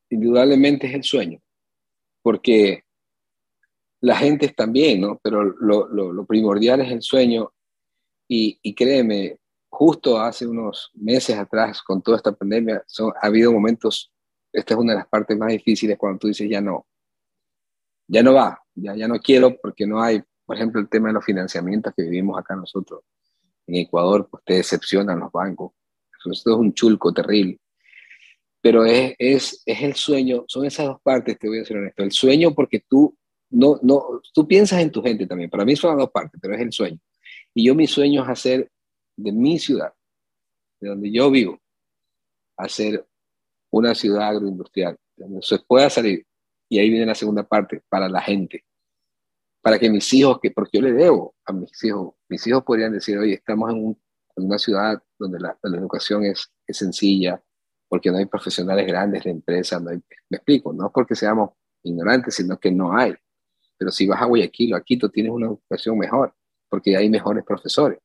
indudablemente es el sueño, porque la gente es también, ¿no? Pero lo, primordial es el sueño y, y, créeme, justo hace unos meses atrás, con toda esta pandemia, ha habido momentos esta es una de las partes más difíciles cuando tú dices ya no, ya no va, ya, ya no quiero porque no hay, por ejemplo, el tema de los financiamientos que vivimos acá nosotros. En Ecuador, pues te decepcionan los bancos. Esto es un chulco terrible. Pero es, es, es el sueño, son esas dos partes, te voy a ser honesto. El sueño porque tú, no, no, tú piensas en tu gente también. Para mí son las dos partes, pero es el sueño. Y yo mi sueño es hacer de mi ciudad, de donde yo vivo, hacer una ciudad agroindustrial, donde se pueda salir, y ahí viene la segunda parte, para la gente, para que mis hijos, que porque yo le debo a mis hijos, mis hijos podrían decir, oye, estamos en, una ciudad donde la, educación es, sencilla, porque no hay profesionales grandes de empresas, no me explico, no porque seamos ignorantes, sino que no hay. Pero si vas a Guayaquil o a Quito, tienes una educación mejor, porque hay mejores profesores.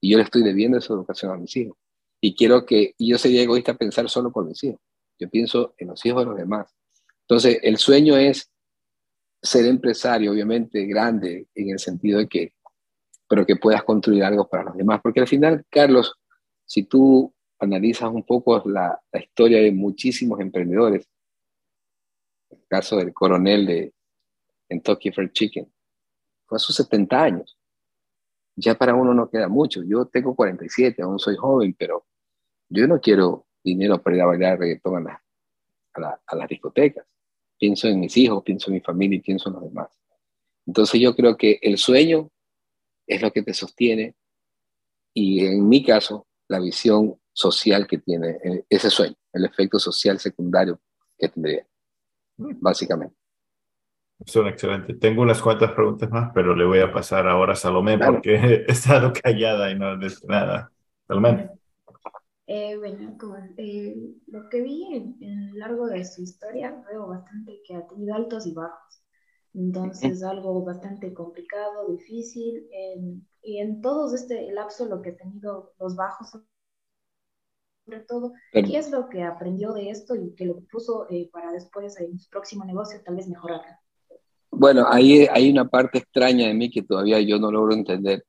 Y yo le estoy debiendo esa educación a mis hijos. Y quiero que, y yo sería egoísta pensar solo por mis hijos. Yo pienso en los hijos de los demás. Entonces, el sueño es ser empresario, obviamente, grande, en el sentido de que, pero que puedas construir algo para los demás. Porque al final, Carlos, si tú analizas un poco la, la historia de muchísimos emprendedores, el caso del coronel de Kentucky Fried Chicken, fue a sus 70 años. Ya para uno no queda mucho. Yo tengo 47, aún soy joven, pero yo no quiero dinero para ir a bailar reggaetón a las discotecas. Pienso en mis hijos, pienso en mi familia y pienso en los demás. Entonces yo creo que el sueño es lo que te sostiene y en mi caso la visión social que tiene eh, ese sueño, el efecto social secundario que tendría, básicamente. Son excelentes. Tengo unas cuantas preguntas más, pero le voy a pasar ahora a Salomé porque he estado callada y no dicho nada. Salomé. Eh, bueno, como, eh, lo que vi en, lo largo de su historia, veo bastante que ha tenido altos y bajos. Entonces, algo bastante complicado, difícil. y en todo este lapso, lo que ha tenido los bajos, sobre todo, ¿qué es lo que aprendió de esto y que lo puso eh, para después en su próximo negocio tal vez mejorar? Bueno, ahí hay una parte extraña de mí que todavía yo no logro entender.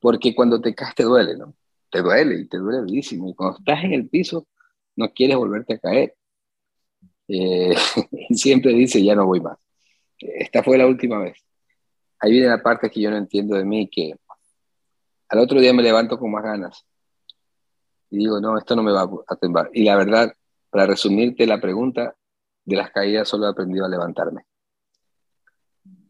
Porque cuando te caes te duele, ¿no? Te duele y te duele muchísimo. Y cuando estás en el piso, no quieres volverte a caer. Eh, siempre dice, ya no voy más. Esta fue la última vez. Ahí viene la parte que yo no entiendo de mí, que al otro día me levanto con más ganas. Y digo, no, esto no me va a temblar. Y la verdad, para resumirte la pregunta, de las caídas solo he aprendido a levantarme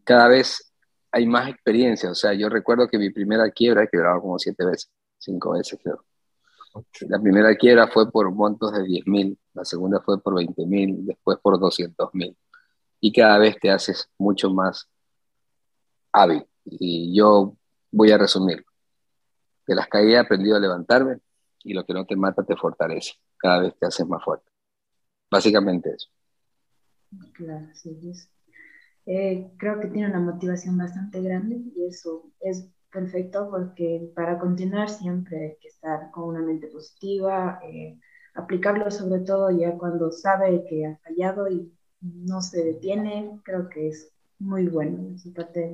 cada vez hay más experiencia. O sea, yo recuerdo que mi primera quiebra he quebrado como siete veces, cinco veces creo. La primera quiebra fue por montos de 10 mil, la segunda fue por 20 mil, después por 200 mil. Y cada vez te haces mucho más hábil. Y yo voy a resumir. De las caídas he aprendido a levantarme y lo que no te mata te fortalece. Cada vez te haces más fuerte. Básicamente eso. Claro, sí, es eh, creo que tiene una motivación bastante grande y eso es perfecto porque para continuar siempre hay que estar con una mente positiva, eh, aplicarlo sobre todo ya cuando sabe que ha fallado y no se detiene, creo que es muy bueno.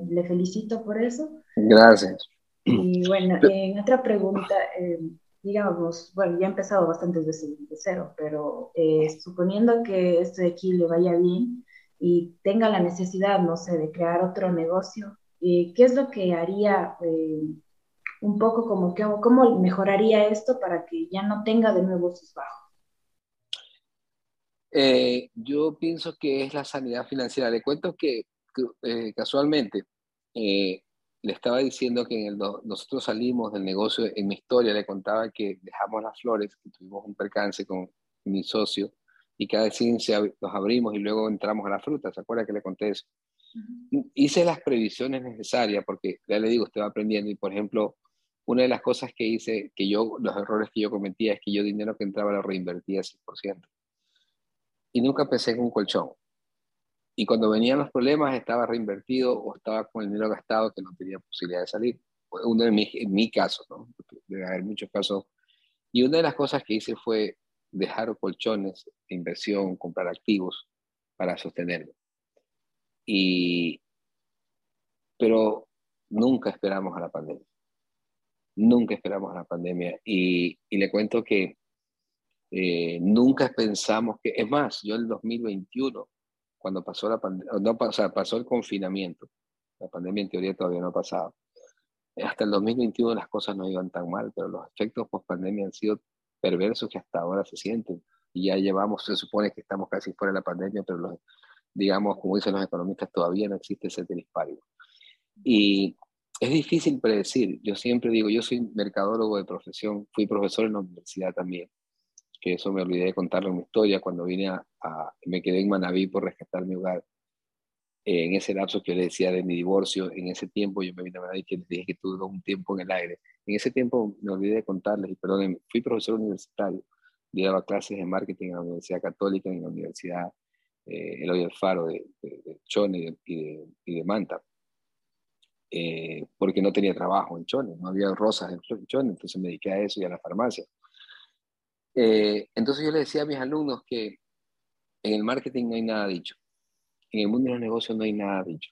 le felicito por eso. Gracias. Y bueno, en otra pregunta, eh, digamos, bueno, ya he empezado bastantes veces de cero, pero suponiendo que este de aquí le vaya bien, y tenga la necesidad, no sé, de crear otro negocio, eh, ¿qué es lo que haría eh, un poco como que, cómo mejoraría esto para que ya no tenga de nuevo sus bajos? Eh, yo pienso que es la sanidad financiera. Le cuento que, casualmente le estaba diciendo que en el nosotros salimos del negocio, en mi historia le contaba que dejamos las flores, que tuvimos un percance con mi socio, y cada ciencia los abrimos y luego entramos a la fruta. ¿Se acuerda que le conté eso? Hice las previsiones necesarias porque ya le digo, estaba aprendiendo y por ejemplo, una de las cosas que hice, que yo, los errores que yo cometía es que yo dinero que entraba lo reinvertía 100%. Y nunca pensé en un colchón. Y cuando venían los problemas estaba reinvertido o estaba con el dinero gastado que no tenía posibilidad de salir. Uno de mis, en mi caso, ¿no? Debe haber muchos casos. Y una de las cosas que hice fue dejar colchones de inversión, comprar activos para sostenerlo. Y, pero nunca esperamos a la pandemia. Nunca esperamos a la pandemia. Y, y le cuento que eh, nunca pensamos que, es más, yo el 2021, cuando pasó la pandemia, no, o pasó el confinamiento, la pandemia en teoría todavía no ha pasado. Hasta el 2021 las cosas no iban tan mal, pero los efectos post pandemia han sido perversos que hasta ahora se sienten. Y ya llevamos, se supone que estamos casi fuera de la pandemia, pero los, digamos, como dicen los economistas, todavía no existe ese tenis Y es difícil predecir. Yo siempre digo, yo soy mercadólogo de profesión, fui profesor en la universidad también, que eso me olvidé de contarle mi historia cuando vine a, me quedé en Manaví por rescatar mi hogar. En ese lapso que le decía de mi divorcio, en ese tiempo yo me vine a Manaví que les dije que tuve un tiempo en el aire. En ese tiempo me olvidé de contarles, y perdón, fui profesor universitario, daba clases de marketing en la Universidad Católica, en la Universidad eh, Eloy Alfaro de, de, Chone y de, Manta, eh, porque no tenía trabajo en Chone, no había rosas en Chone, entonces me dediqué a eso y a la farmacia. Eh, entonces yo le decía a mis alumnos que en el marketing no hay nada dicho. En el mundo de los negocios no hay nada dicho.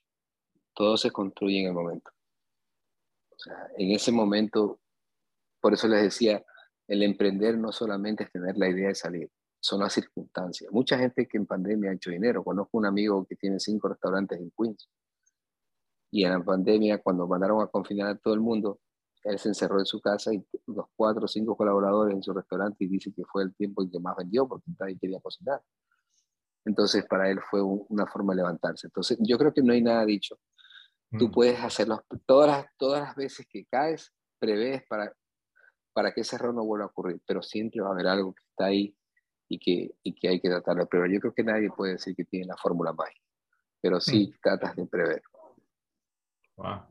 Todo se construye en el momento. O sea, en ese momento, por eso les decía, el emprender no solamente es tener la idea de salir, son las circunstancias. Mucha gente que en pandemia ha hecho dinero. Conozco un amigo que tiene cinco restaurantes en Queens. Y en la pandemia, cuando mandaron a confinar a todo el mundo, él se encerró en su casa y los cuatro o cinco colaboradores en su restaurante y dice que fue el tiempo en que más vendió porque nadie quería cocinar. Entonces, para él fue una forma de levantarse. Entonces, yo creo que no hay nada dicho. Tú mm. puedes hacerlo todas las, todas las veces que caes, prevés para, para que ese error no vuelva a ocurrir, pero siempre va a haber algo que está ahí y que, y que hay que tratarlo. Pero yo creo que nadie puede decir que tiene la fórmula mágica, pero sí mm. tratas de prever. Wow.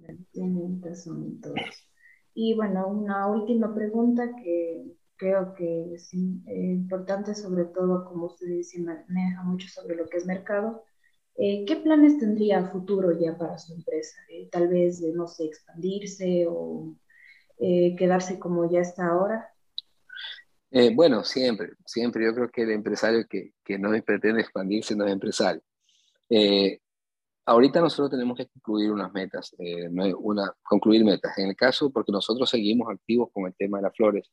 Y bueno, una última pregunta que creo que es eh, importante, sobre todo como usted dice, maneja mucho sobre lo que es mercado. Eh, ¿Qué planes tendría a futuro ya para su empresa? Eh, tal vez, no sé, expandirse o quedarse como ya está ahora. bueno, siempre, siempre. Yo creo que el empresario que, que no pretende expandirse no es empresario. Ahorita nosotros tenemos que concluir unas metas, una, concluir metas. En el caso, porque nosotros seguimos activos con el tema de las flores,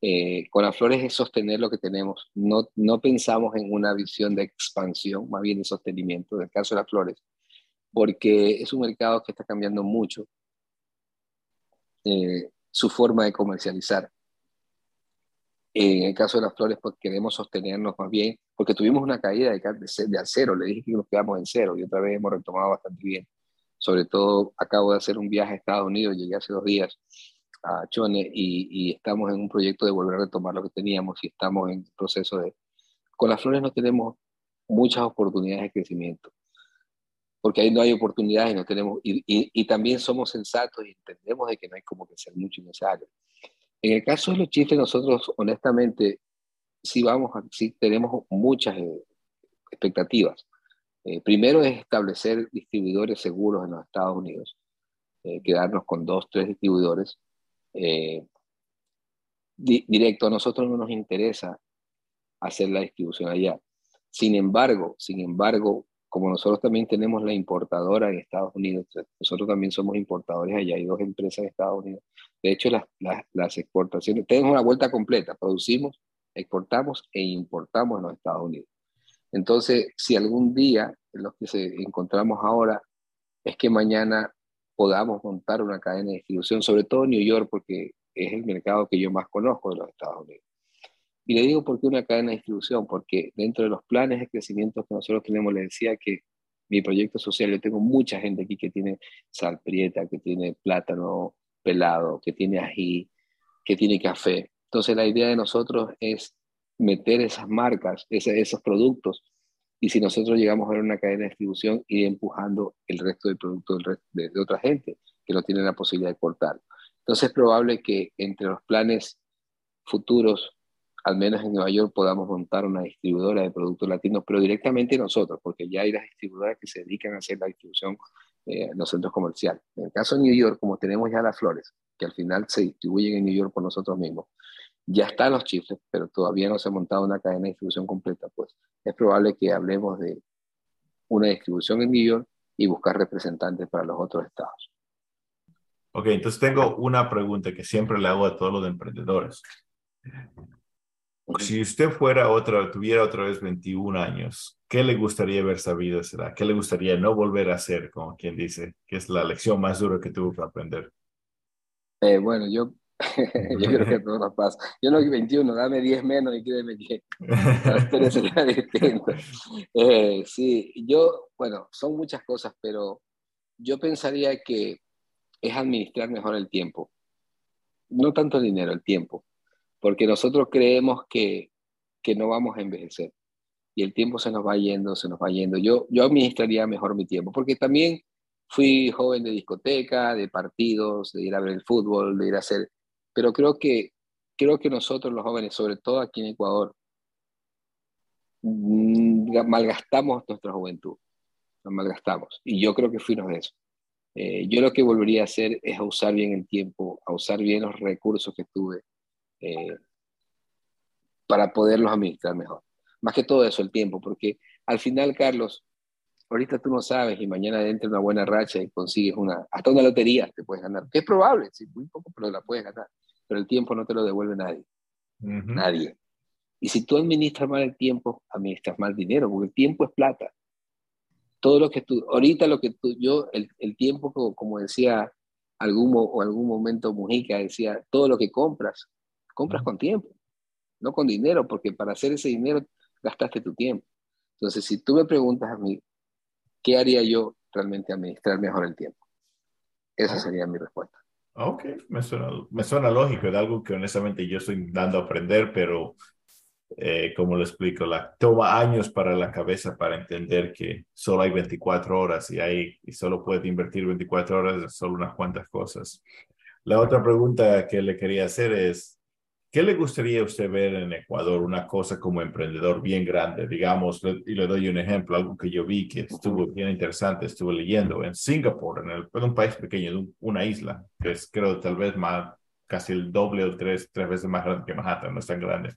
eh, con las flores es sostener lo que tenemos. No, no pensamos en una visión de expansión, más bien de sostenimiento, en el caso de las flores, porque es un mercado que está cambiando mucho eh, su forma de comercializar. En el caso de las flores, pues queremos sostenernos más bien, porque tuvimos una caída de, de, de cero, le dije que nos quedamos en cero y otra vez hemos retomado bastante bien. Sobre todo, acabo de hacer un viaje a Estados Unidos, llegué hace dos días a Chone y, estamos en un proyecto de volver a retomar lo que teníamos y estamos en proceso de... Con las flores no tenemos muchas oportunidades de crecimiento, porque ahí no hay oportunidades, no tenemos, y, y, también somos sensatos y entendemos de que no hay como que ser mucho necesario. En el caso de los chistes, nosotros honestamente sí vamos, sí tenemos muchas eh, expectativas. Eh, primero es establecer distribuidores seguros en los Estados Unidos, eh, quedarnos con dos, tres distribuidores eh, directo. A nosotros no nos interesa hacer la distribución allá. Sin embargo, sin embargo, como nosotros también tenemos la importadora en Estados Unidos, nosotros también somos importadores allá, hay dos empresas en Estados Unidos. De hecho, las, las, exportaciones, tenemos una vuelta completa, producimos, exportamos e importamos en los Estados Unidos. Entonces, si algún día, lo que se encontramos ahora, es que mañana podamos montar una cadena de distribución, sobre todo en New York, porque es el mercado que yo más conozco de los Estados Unidos. Y le digo por qué una cadena de distribución, porque dentro de los planes de crecimiento que nosotros tenemos, le decía que mi proyecto social, yo tengo mucha gente aquí que tiene sal prieta, que tiene plátano pelado, que tiene ají, que tiene café. Entonces la idea de nosotros es meter esas marcas, esos productos y si nosotros llegamos a ver una cadena de distribución, ir empujando el resto del producto de, otra gente que no tiene la posibilidad de cortar. Entonces es probable que entre los planes futuros, al menos en Nueva York, podamos montar una distribuidora de productos latinos, pero directamente nosotros, porque ya hay las distribuidoras que se dedican a hacer la distribución eh, en los centros comerciales. En el caso de New York, como tenemos ya las flores, que al final se distribuyen en New York por nosotros mismos, ya están los chifles, pero todavía no se ha montado una cadena de distribución completa, pues es probable que hablemos de una distribución en New York y buscar representantes para los otros estados. Ok, entonces tengo una pregunta que siempre le hago a todos los emprendedores. Si usted fuera otra, tuviera otra vez 21 años, ¿qué le gustaría haber sabido será? ¿Qué le gustaría no volver a hacer, como quien dice, que es la lección más dura que tuvo que aprender? Eh, bueno, yo yo creo que a todos nos pasa. Yo no 21, dame 10 menos y créeme que la historia distinta. Eh, sí, yo, bueno, son muchas cosas, pero yo pensaría que es administrar mejor el tiempo. No tanto el dinero, el tiempo. Porque nosotros creemos que, que no vamos a envejecer. Y el tiempo se nos va yendo, se nos va yendo. Yo, yo administraría mejor mi tiempo. Porque también fui joven de discoteca, de partidos, de ir a ver el fútbol, de ir a hacer pero creo que, creo que nosotros los jóvenes, sobre todo aquí en Ecuador, mm, malgastamos nuestra juventud, la malgastamos. Y yo creo que fuimos de eso. Eh, yo lo que volvería a hacer es a usar bien el tiempo, a usar bien los recursos que tuve eh, para poderlos administrar mejor. Más que todo eso, el tiempo, porque al final, Carlos, ahorita tú no sabes y mañana entra una buena racha y consigues una, hasta una lotería te puedes ganar, que es probable, sí, muy poco, pero la puedes ganar, pero el tiempo no te lo devuelve nadie, nadie. Y si tú administras mal el tiempo, administras mal dinero, porque el tiempo es plata. Todo lo que tú, ahorita lo que tú, yo, el, el tiempo, como, como, decía algún, o algún momento Mujica, decía, todo lo que compras, compras con tiempo, no con dinero, porque para hacer ese dinero gastaste tu tiempo. Entonces, si tú me preguntas a mí, ¿qué haría yo realmente administrar mejor el tiempo? Esa sería mi respuesta. Ok, me suena, me suena lógico, es algo que honestamente yo estoy dando a aprender, pero eh, como lo explico, la, toma años para la cabeza para entender que solo hay 24 horas y, hay, y solo puedes invertir 24 horas en solo unas cuantas cosas. La otra pregunta que le quería hacer es, ¿qué le gustaría a usted ver en Ecuador? Una cosa como emprendedor bien grande, digamos, y le doy un ejemplo, algo que yo vi que estuvo bien interesante, estuve leyendo en Singapur, en, el, en un país pequeño, una isla, que es creo tal vez más, casi el doble o tres, tres veces más grande que Manhattan, no es tan grande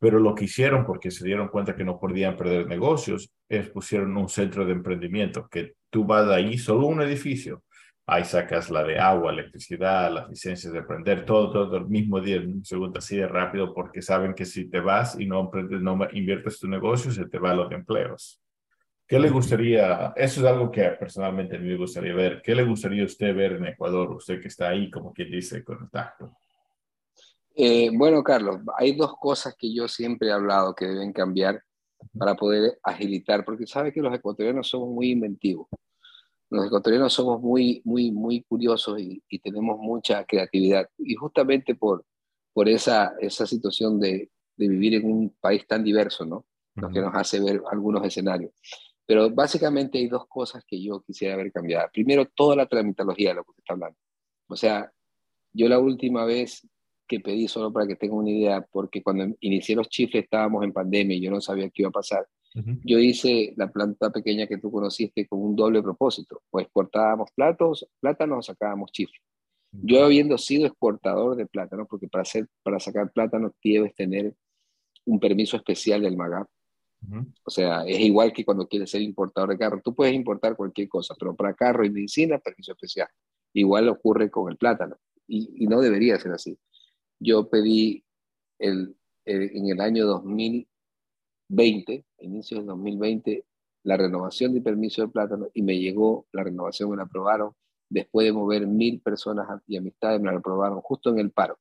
pero lo que hicieron, porque se dieron cuenta que no podían perder negocios, es pusieron un centro de emprendimiento, que tú vas de ahí, solo un edificio, ahí sacas la de agua, electricidad, las licencias de emprender, todo, todo el mismo día, en un segundo, así de rápido, porque saben que si te vas y no, no inviertes tu negocio, se te va los empleos. ¿Qué le gustaría? Eso es algo que personalmente a mí me gustaría ver. ¿Qué le gustaría a usted ver en Ecuador? Usted que está ahí, como quien dice, con el tacto. Eh, bueno, Carlos, hay dos cosas que yo siempre he hablado que deben cambiar para poder agilitar, porque sabe que los ecuatorianos somos muy inventivos. Los ecuatorianos somos muy, muy, muy curiosos y, tenemos mucha creatividad. Y justamente por, por esa, esa situación de, de vivir en un país tan diverso, ¿no? Lo que nos hace ver algunos escenarios. Pero básicamente hay dos cosas que yo quisiera ver cambiadas. Primero, toda la tramitología de lo que usted está hablando. O sea, yo la última vez que pedí solo para que tengan una idea, porque cuando inicié los chifles estábamos en pandemia y yo no sabía qué iba a pasar. Yo hice la planta pequeña que tú conociste con un doble propósito, o exportábamos platos, plátanos o sacábamos chifles. Yo habiendo sido exportador de plátanos, porque para, hacer, para sacar plátanos debes tener un permiso especial del MAGAP. O sea, es igual que cuando quieres ser importador de carro. Tú puedes importar cualquier cosa, pero para carro y medicina, permiso especial. Igual ocurre con el plátano. Y, y no debería ser así yo pedí el, en el año 2020, inicio del 2020, la renovación de permiso de plátano y me llegó la renovación, me la aprobaron. Después de mover mil personas y amistades, me la aprobaron justo en el paro.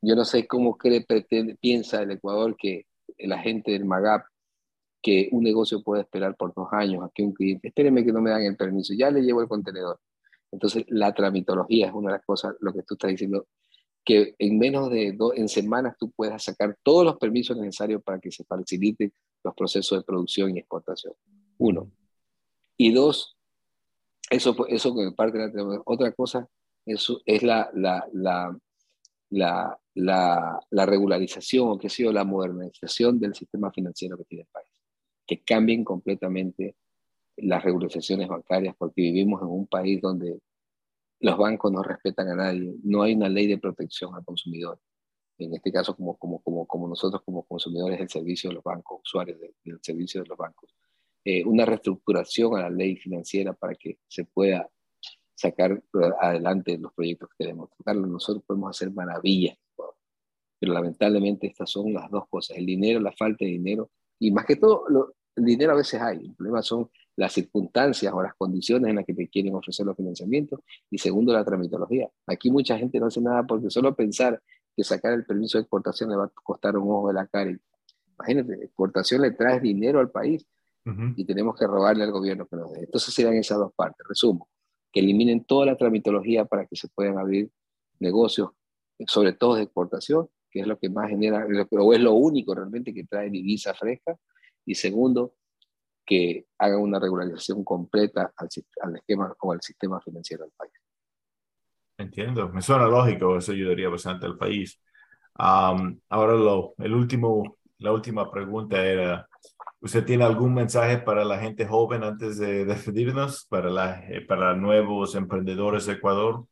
Yo no sé cómo piensa el Ecuador que la gente del MAGAP, que un negocio puede esperar por dos años a que un cliente, espérenme que no me dan el permiso, ya le llevo el contenedor. Entonces, la tramitología es una de las cosas, lo que tú estás diciendo, que en menos de dos, en semanas tú puedas sacar todos los permisos necesarios para que se faciliten los procesos de producción y exportación. Uno. Y dos, eso, eso que parte de la Otra cosa eso es la, la, la, la, la, la regularización o que ha sido la modernización del sistema financiero que tiene el país. Que cambien completamente las regularizaciones bancarias porque vivimos en un país donde los bancos no respetan a nadie, no hay una ley de protección al consumidor. En este caso, como, como, como, como nosotros como consumidores del servicio de los bancos, usuarios del servicio de los bancos. Eh, una reestructuración a la ley financiera para que se pueda sacar adelante los proyectos que queremos. Carlos, nosotros podemos hacer maravillas, pero lamentablemente estas son las dos cosas, el dinero, la falta de dinero, y más que todo, el dinero a veces hay, el problema son las circunstancias o las condiciones en las que te quieren ofrecer los financiamientos y segundo, la tramitología. Aquí mucha gente no hace nada porque solo pensar que sacar el permiso de exportación le va a costar un ojo de la cara. Imagínate, exportación le trae dinero al país y tenemos que robarle al gobierno que nos dé. Entonces serán esas dos partes. Resumo, que eliminen toda la tramitología para que se puedan abrir negocios, sobre todo de exportación, que es lo que más genera, o es lo único realmente que trae divisa fresca. Y segundo, que haga una regularización completa al, al esquema o al sistema financiero del país. Entiendo, me suena lógico, eso ayudaría bastante al país. ahora lo, el último, la última pregunta era, ¿usted tiene algún mensaje para la gente joven antes de despedirnos, para, la, eh, para nuevos emprendedores de Ecuador?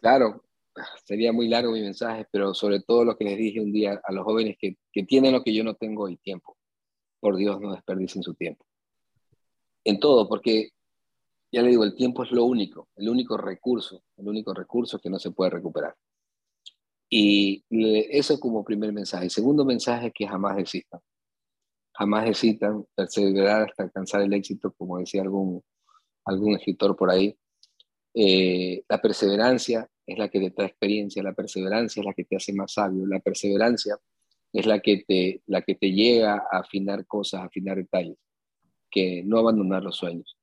Claro, sería muy largo mi mensaje, pero sobre todo lo que les dije un día a los jóvenes que, que tienen lo que yo no tengo hoy, tiempo. Por Dios, no desperdicien su tiempo. En todo, porque ya le digo, el tiempo es lo único, el único recurso, el único recurso que no se puede recuperar. Y eso como primer mensaje. Segundo mensaje, que jamás existan. Jamás existan, perseverar hasta alcanzar el éxito, como decía algún, algún escritor por ahí. Eh, la perseverancia es la que te da experiencia, la perseverancia es la que te hace más sabio, la perseverancia es la que te, la que te llega a afinar cosas, a afinar detalles, que no abandonar los sueños.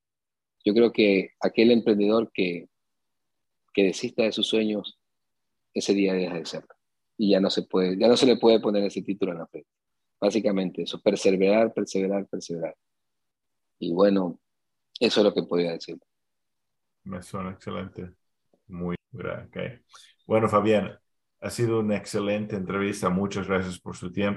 Yo creo que aquel emprendedor que, que desista de sus sueños, ese día deja de ser. Y ya no se puede, ya no se le puede poner ese título en la frente. Básicamente eso, perseverar, perseverar, perseverar. Y bueno, eso es lo que podría decir. Me suena excelente. Muy. Okay. Bueno, Fabián, ha sido una excelente entrevista. Muchas gracias por su tiempo.